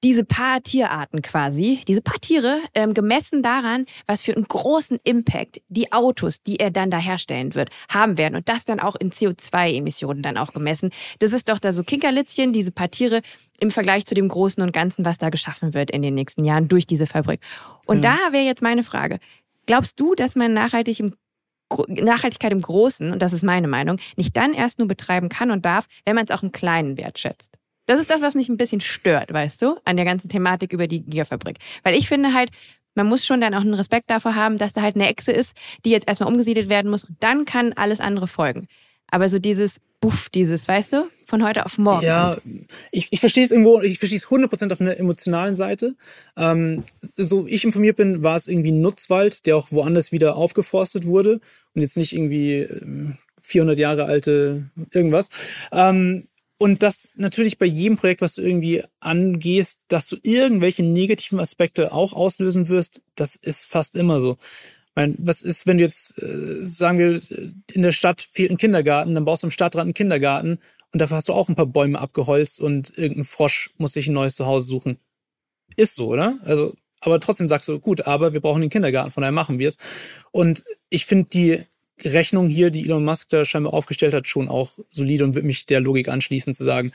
diese paar Tierarten quasi, diese paar Tiere, ähm, gemessen daran, was für einen großen Impact die Autos, die er dann da herstellen wird, haben werden. Und das dann auch in CO2-Emissionen dann auch gemessen. Das ist doch da so Kinkerlitzchen, diese paar Tiere im Vergleich zu dem Großen und Ganzen, was da geschaffen wird in den nächsten Jahren durch diese Fabrik. Und mhm. da wäre jetzt meine Frage. Glaubst du, dass man nachhaltig im Nachhaltigkeit im Großen, und das ist meine Meinung, nicht dann erst nur betreiben kann und darf, wenn man es auch im Kleinen wertschätzt? Das ist das, was mich ein bisschen stört, weißt du, an der ganzen Thematik über die Gigafabrik. Weil ich finde halt, man muss schon dann auch einen Respekt davor haben, dass da halt eine Echse ist, die jetzt erstmal umgesiedelt werden muss und dann kann alles andere folgen. Aber so dieses Buff, dieses, weißt du, von heute auf morgen.
Ja, ich, ich verstehe es irgendwo, ich verstehe es 100% auf einer emotionalen Seite. Ähm, so ich informiert bin, war es irgendwie Nutzwald, der auch woanders wieder aufgeforstet wurde und jetzt nicht irgendwie 400 ähm, Jahre alte irgendwas. Ähm, und das natürlich bei jedem Projekt, was du irgendwie angehst, dass du irgendwelche negativen Aspekte auch auslösen wirst, das ist fast immer so. Meine, was ist, wenn du jetzt, äh, sagen wir, in der Stadt fehlt ein Kindergarten, dann baust du im Stadtrand einen Kindergarten und dafür hast du auch ein paar Bäume abgeholzt und irgendein Frosch muss sich ein neues Zuhause suchen. Ist so, oder? Also, aber trotzdem sagst du, gut, aber wir brauchen den Kindergarten, von daher machen wir es. Und ich finde die Rechnung hier, die Elon Musk da scheinbar aufgestellt hat, schon auch solide und würde mich der Logik anschließen, zu sagen,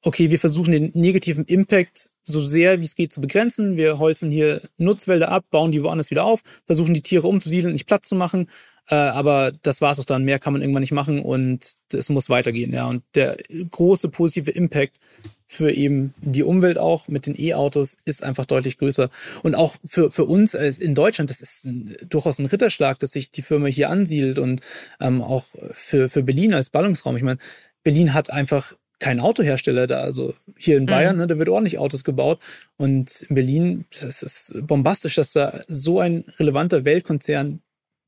okay, wir versuchen den negativen Impact so sehr wie es geht zu begrenzen. Wir holzen hier Nutzwälder ab, bauen die woanders wieder auf, versuchen die Tiere umzusiedeln, nicht Platz zu machen. Äh, aber das war es auch dann. Mehr kann man irgendwann nicht machen und es muss weitergehen. Ja, und der große positive Impact für eben die Umwelt auch mit den E-Autos ist einfach deutlich größer. Und auch für, für uns in Deutschland, das ist ein, durchaus ein Ritterschlag, dass sich die Firma hier ansiedelt und ähm, auch für, für Berlin als Ballungsraum. Ich meine, Berlin hat einfach keinen Autohersteller da. Also hier in Bayern, mhm. ne, da wird ordentlich Autos gebaut. Und in Berlin, das ist bombastisch, dass da so ein relevanter Weltkonzern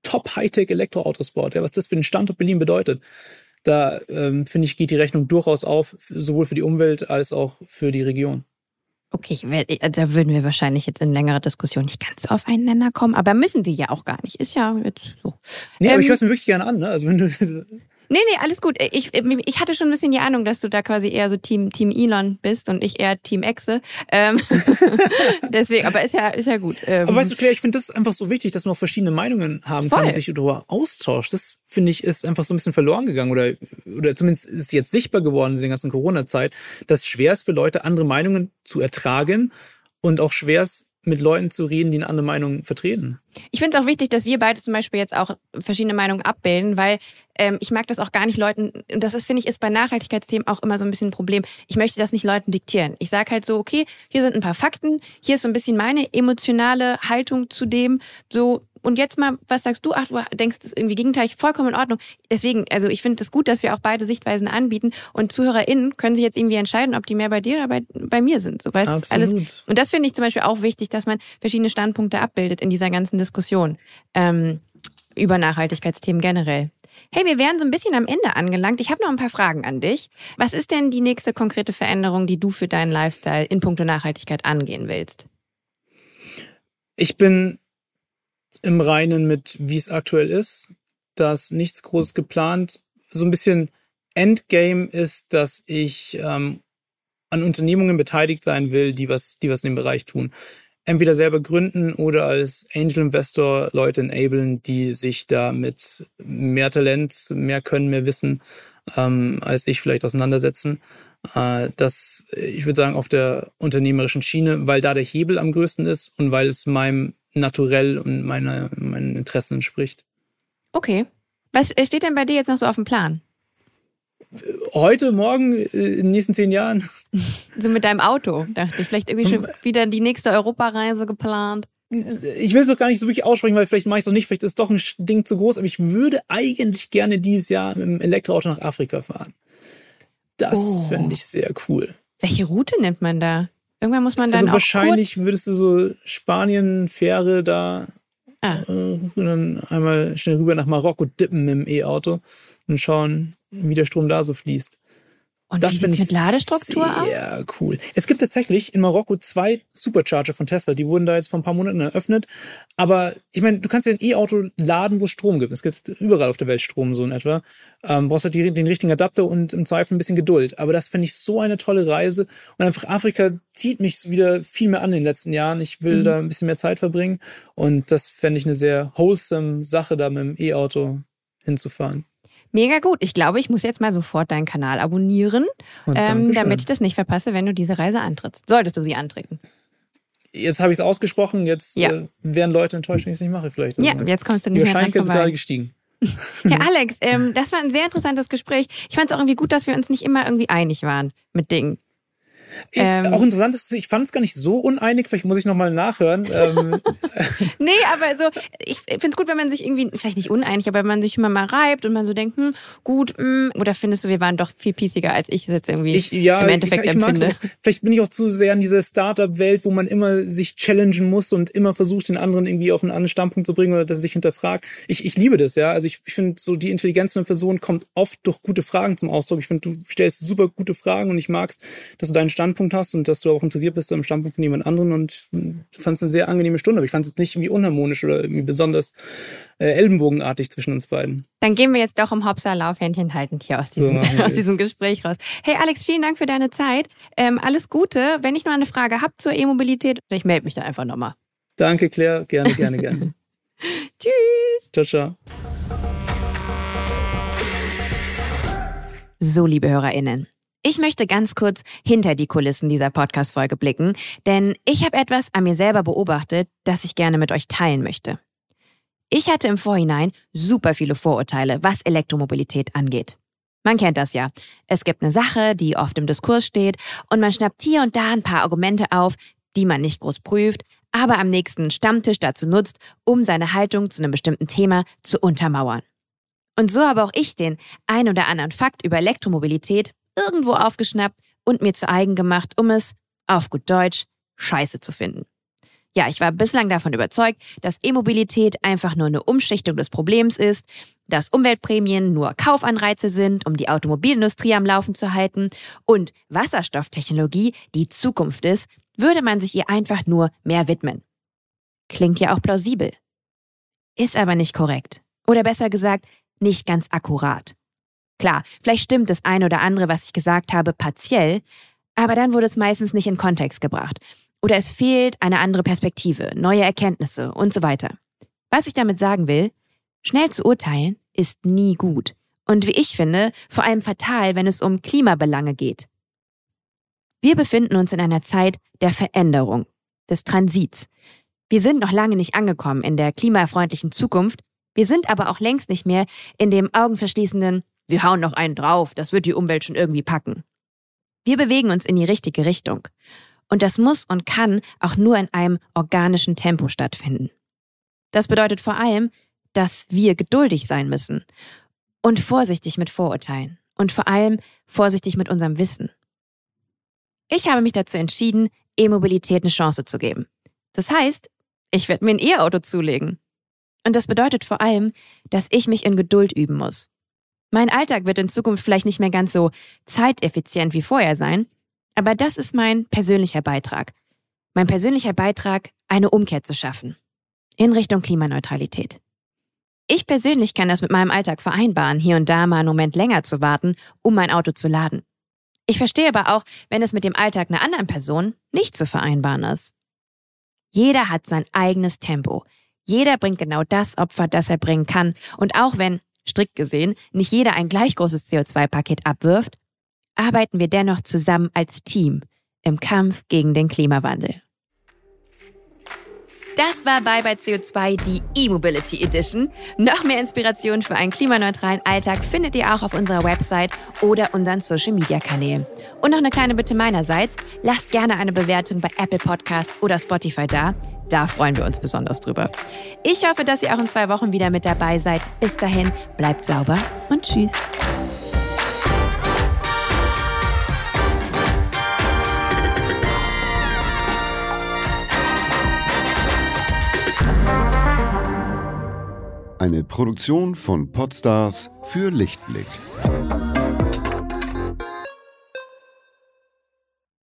Top-Hightech-Elektroautos baut. Ja, was das für den Standort Berlin bedeutet. Da ähm, finde ich, geht die Rechnung durchaus auf, sowohl für die Umwelt als auch für die Region.
Okay, werd, da würden wir wahrscheinlich jetzt in längerer Diskussion nicht ganz auf einen Nenner kommen, aber müssen wir ja auch gar nicht. Ist ja jetzt so.
Nee, ähm, aber ich ähm, höre es mir wirklich gerne an. Ne? Also wenn du
Nee, nee, alles gut. Ich, ich hatte schon ein bisschen die Ahnung, dass du da quasi eher so Team, Team Elon bist und ich eher Team Exe. Ähm, deswegen, aber ist ja, ist ja gut.
Ähm, aber weißt du, Claire, ich finde das einfach so wichtig, dass man auch verschiedene Meinungen haben voll. kann und sich darüber austauscht. Das finde ich ist einfach so ein bisschen verloren gegangen oder, oder zumindest ist jetzt sichtbar geworden in der ganzen Corona-Zeit, dass es schwer ist für Leute, andere Meinungen zu ertragen und auch schwer ist, mit Leuten zu reden, die eine andere Meinung vertreten.
Ich finde es auch wichtig, dass wir beide zum Beispiel jetzt auch verschiedene Meinungen abbilden, weil ähm, ich mag das auch gar nicht Leuten, und das ist, finde ich, ist bei Nachhaltigkeitsthemen auch immer so ein bisschen ein Problem. Ich möchte das nicht Leuten diktieren. Ich sage halt so, okay, hier sind ein paar Fakten, hier ist so ein bisschen meine emotionale Haltung zu dem, so und jetzt mal, was sagst du? Ach, du denkst es irgendwie gegenteilig, vollkommen in Ordnung. Deswegen, also ich finde es das gut, dass wir auch beide Sichtweisen anbieten und ZuhörerInnen können sich jetzt irgendwie entscheiden, ob die mehr bei dir oder bei, bei mir sind. So, weißt Absolut. alles. Und das finde ich zum Beispiel auch wichtig, dass man verschiedene Standpunkte abbildet in dieser ganzen Diskussion ähm, über Nachhaltigkeitsthemen generell. Hey, wir wären so ein bisschen am Ende angelangt. Ich habe noch ein paar Fragen an dich. Was ist denn die nächste konkrete Veränderung, die du für deinen Lifestyle in puncto Nachhaltigkeit angehen willst?
Ich bin im Reinen mit, wie es aktuell ist. Da ist nichts Großes geplant. So ein bisschen Endgame ist, dass ich ähm, an Unternehmungen beteiligt sein will, die was, die was in dem Bereich tun. Entweder selber gründen oder als Angel Investor Leute enablen, die sich da mit mehr Talent, mehr Können, mehr Wissen ähm, als ich vielleicht auseinandersetzen. Äh, das, ich würde sagen, auf der unternehmerischen Schiene, weil da der Hebel am größten ist und weil es meinem naturell und meine, meinen Interessen entspricht.
Okay. Was steht denn bei dir jetzt noch so auf dem Plan?
Heute, morgen, äh, in den nächsten zehn Jahren?
So mit deinem Auto, dachte ich. Vielleicht irgendwie schon wieder die nächste Europareise geplant.
Ich will es doch gar nicht so wirklich aussprechen, weil vielleicht mache ich es doch nicht, vielleicht ist es doch ein Ding zu groß, aber ich würde eigentlich gerne dieses Jahr mit dem Elektroauto nach Afrika fahren. Das oh. fände ich sehr cool.
Welche Route nimmt man da? Irgendwann muss man dann also
auch wahrscheinlich würdest du so Spanien Fähre da ah. äh, und dann einmal schnell rüber nach Marokko dippen mit dem E-Auto und schauen, wie der Strom da so fließt.
Und
das
wie
finde
sieht's
ich
mit Ladestruktur aus?
sehr cool. Es gibt tatsächlich in Marokko zwei Supercharger von Tesla, die wurden da jetzt vor ein paar Monaten eröffnet. Aber ich meine, du kannst ja ein E-Auto laden, wo es Strom gibt. Es gibt überall auf der Welt Strom so in etwa. Ähm, brauchst halt die, den richtigen Adapter und im Zweifel ein bisschen Geduld. Aber das finde ich so eine tolle Reise. Und einfach Afrika zieht mich wieder viel mehr an in den letzten Jahren. Ich will
Mhm.
da ein bisschen mehr Zeit verbringen. Und das fände ich eine sehr wholesome Sache, da mit dem E-Auto hinzufahren.
Mega gut. Ich glaube, ich muss jetzt mal sofort deinen Kanal abonnieren, ähm, damit ich das nicht verpasse, wenn du diese Reise antrittst. Solltest du sie antreten.
Jetzt habe ich es ausgesprochen, jetzt
Ja.
äh, werden Leute enttäuscht, wenn ich es nicht mache vielleicht.
Ja,
Also,
jetzt kommst du nicht mehr dran
Wahrscheinlichkeit ist gerade
vorbei.
gestiegen.
Ja, Alex, ähm, das war ein sehr interessantes Gespräch. Ich fand es auch irgendwie gut, dass wir uns nicht immer irgendwie einig waren mit Dingen. Ähm.
auch interessant ist, ich fand es gar nicht so uneinig, vielleicht muss ich nochmal nachhören. ähm,
Nee, aber so, ich finde es gut, wenn man sich irgendwie, vielleicht nicht uneinig, aber wenn man sich immer mal reibt und man so denkt, hm, gut, hm, oder findest du, wir waren doch viel piesiger, als ich es jetzt irgendwie
ich, ja,
im Endeffekt
ich, ich
empfinde.
auch, vielleicht bin ich auch zu sehr in dieser Startup-Welt, wo man immer sich challengen muss und immer versucht, den anderen irgendwie auf einen anderen Standpunkt zu bringen oder dass er sich hinterfragt. Ich, ich liebe das, ja. Also ich, ich finde, so die Intelligenz einer Person kommt oft durch gute Fragen zum Ausdruck. Ich finde, du stellst super gute Fragen und ich mag's, dass du deinen Standpunkt hast und dass du auch interessiert bist am Standpunkt von jemand anderen und fand es eine sehr angenehme Stunde. Aber ich fand es jetzt nicht irgendwie unharmonisch oder irgendwie besonders äh, ellenbogenartig zwischen uns beiden.
Dann gehen wir jetzt doch im Hopsa Laufhändchen haltend hier aus
So
diesem,
wir
aus
es.
diesem Gespräch raus. Hey Alex, vielen Dank für deine Zeit. Ähm, alles Gute. Wenn ich noch eine Frage habe zur E-Mobilität, ich melde mich da einfach nochmal.
Danke, Claire. Gerne, gerne, gerne.
Tschüss.
ciao, ciao.
So, liebe HörerInnen. Ich möchte ganz kurz hinter die Kulissen dieser Podcast-Folge blicken, denn ich habe etwas an mir selber beobachtet, das ich gerne mit euch teilen möchte. Ich hatte im Vorhinein super viele Vorurteile, was Elektromobilität angeht. Man kennt das ja. Es gibt eine Sache, die oft im Diskurs steht und man schnappt hier und da ein paar Argumente auf, die man nicht groß prüft, aber am nächsten Stammtisch dazu nutzt, um seine Haltung zu einem bestimmten Thema zu untermauern. Und so habe auch ich den ein oder anderen Fakt über Elektromobilität irgendwo aufgeschnappt und mir zu eigen gemacht, um es, auf gut Deutsch, scheiße zu finden. Ja, ich war bislang davon überzeugt, dass E-Mobilität einfach nur eine Umschichtung des Problems ist, dass Umweltprämien nur Kaufanreize sind, um die Automobilindustrie am Laufen zu halten und Wasserstofftechnologie die Zukunft ist, würde man sich ihr einfach nur mehr widmen. Klingt ja auch plausibel. Ist aber nicht korrekt. Oder besser gesagt, nicht ganz akkurat. Klar, vielleicht stimmt das eine oder andere, was ich gesagt habe, partiell, aber dann wurde es meistens nicht in Kontext gebracht. Oder es fehlt eine andere Perspektive, neue Erkenntnisse und so weiter. Was ich damit sagen will, schnell zu urteilen ist nie gut. Und wie ich finde, vor allem fatal, wenn es um Klimabelange geht. Wir befinden uns in einer Zeit der Veränderung, des Transits. Wir sind noch lange nicht angekommen in der klimafreundlichen Zukunft, wir sind aber auch längst nicht mehr in dem augenverschließenden, wir hauen noch einen drauf, das wird die Umwelt schon irgendwie packen. Wir bewegen uns in die richtige Richtung. Und das muss und kann auch nur in einem organischen Tempo stattfinden. Das bedeutet vor allem, dass wir geduldig sein müssen und vorsichtig mit Vorurteilen und vor allem vorsichtig mit unserem Wissen. Ich habe mich dazu entschieden, E-Mobilität eine Chance zu geben. Das heißt, ich werde mir ein E-Auto zulegen. Und das bedeutet vor allem, dass ich mich in Geduld üben muss. Mein Alltag wird in Zukunft vielleicht nicht mehr ganz so zeiteffizient wie vorher sein, aber das ist mein persönlicher Beitrag. Mein persönlicher Beitrag, eine Umkehr zu schaffen. In Richtung Klimaneutralität. Ich persönlich kann das mit meinem Alltag vereinbaren, hier und da mal einen Moment länger zu warten, um mein Auto zu laden. Ich verstehe aber auch, wenn es mit dem Alltag einer anderen Person nicht zu vereinbaren ist. Jeder hat sein eigenes Tempo. Jeder bringt genau das Opfer, das er bringen kann. Und auch wenn, strikt gesehen, nicht jeder ein gleich großes CO2-Paket abwirft, arbeiten wir dennoch zusammen als Team im Kampf gegen den Klimawandel. Das war Bye Bye CO2, die E-Mobility Edition. Noch mehr Inspiration für einen klimaneutralen Alltag findet ihr auch auf unserer Website oder unseren Social Media Kanälen. Und noch eine kleine Bitte meinerseits: Lasst gerne eine Bewertung bei Apple Podcast oder Spotify da. Da freuen wir uns besonders drüber. Ich hoffe, dass ihr auch in zwei Wochen wieder mit dabei seid. Bis dahin, bleibt sauber und tschüss.
Eine Produktion von Podstars für Lichtblick.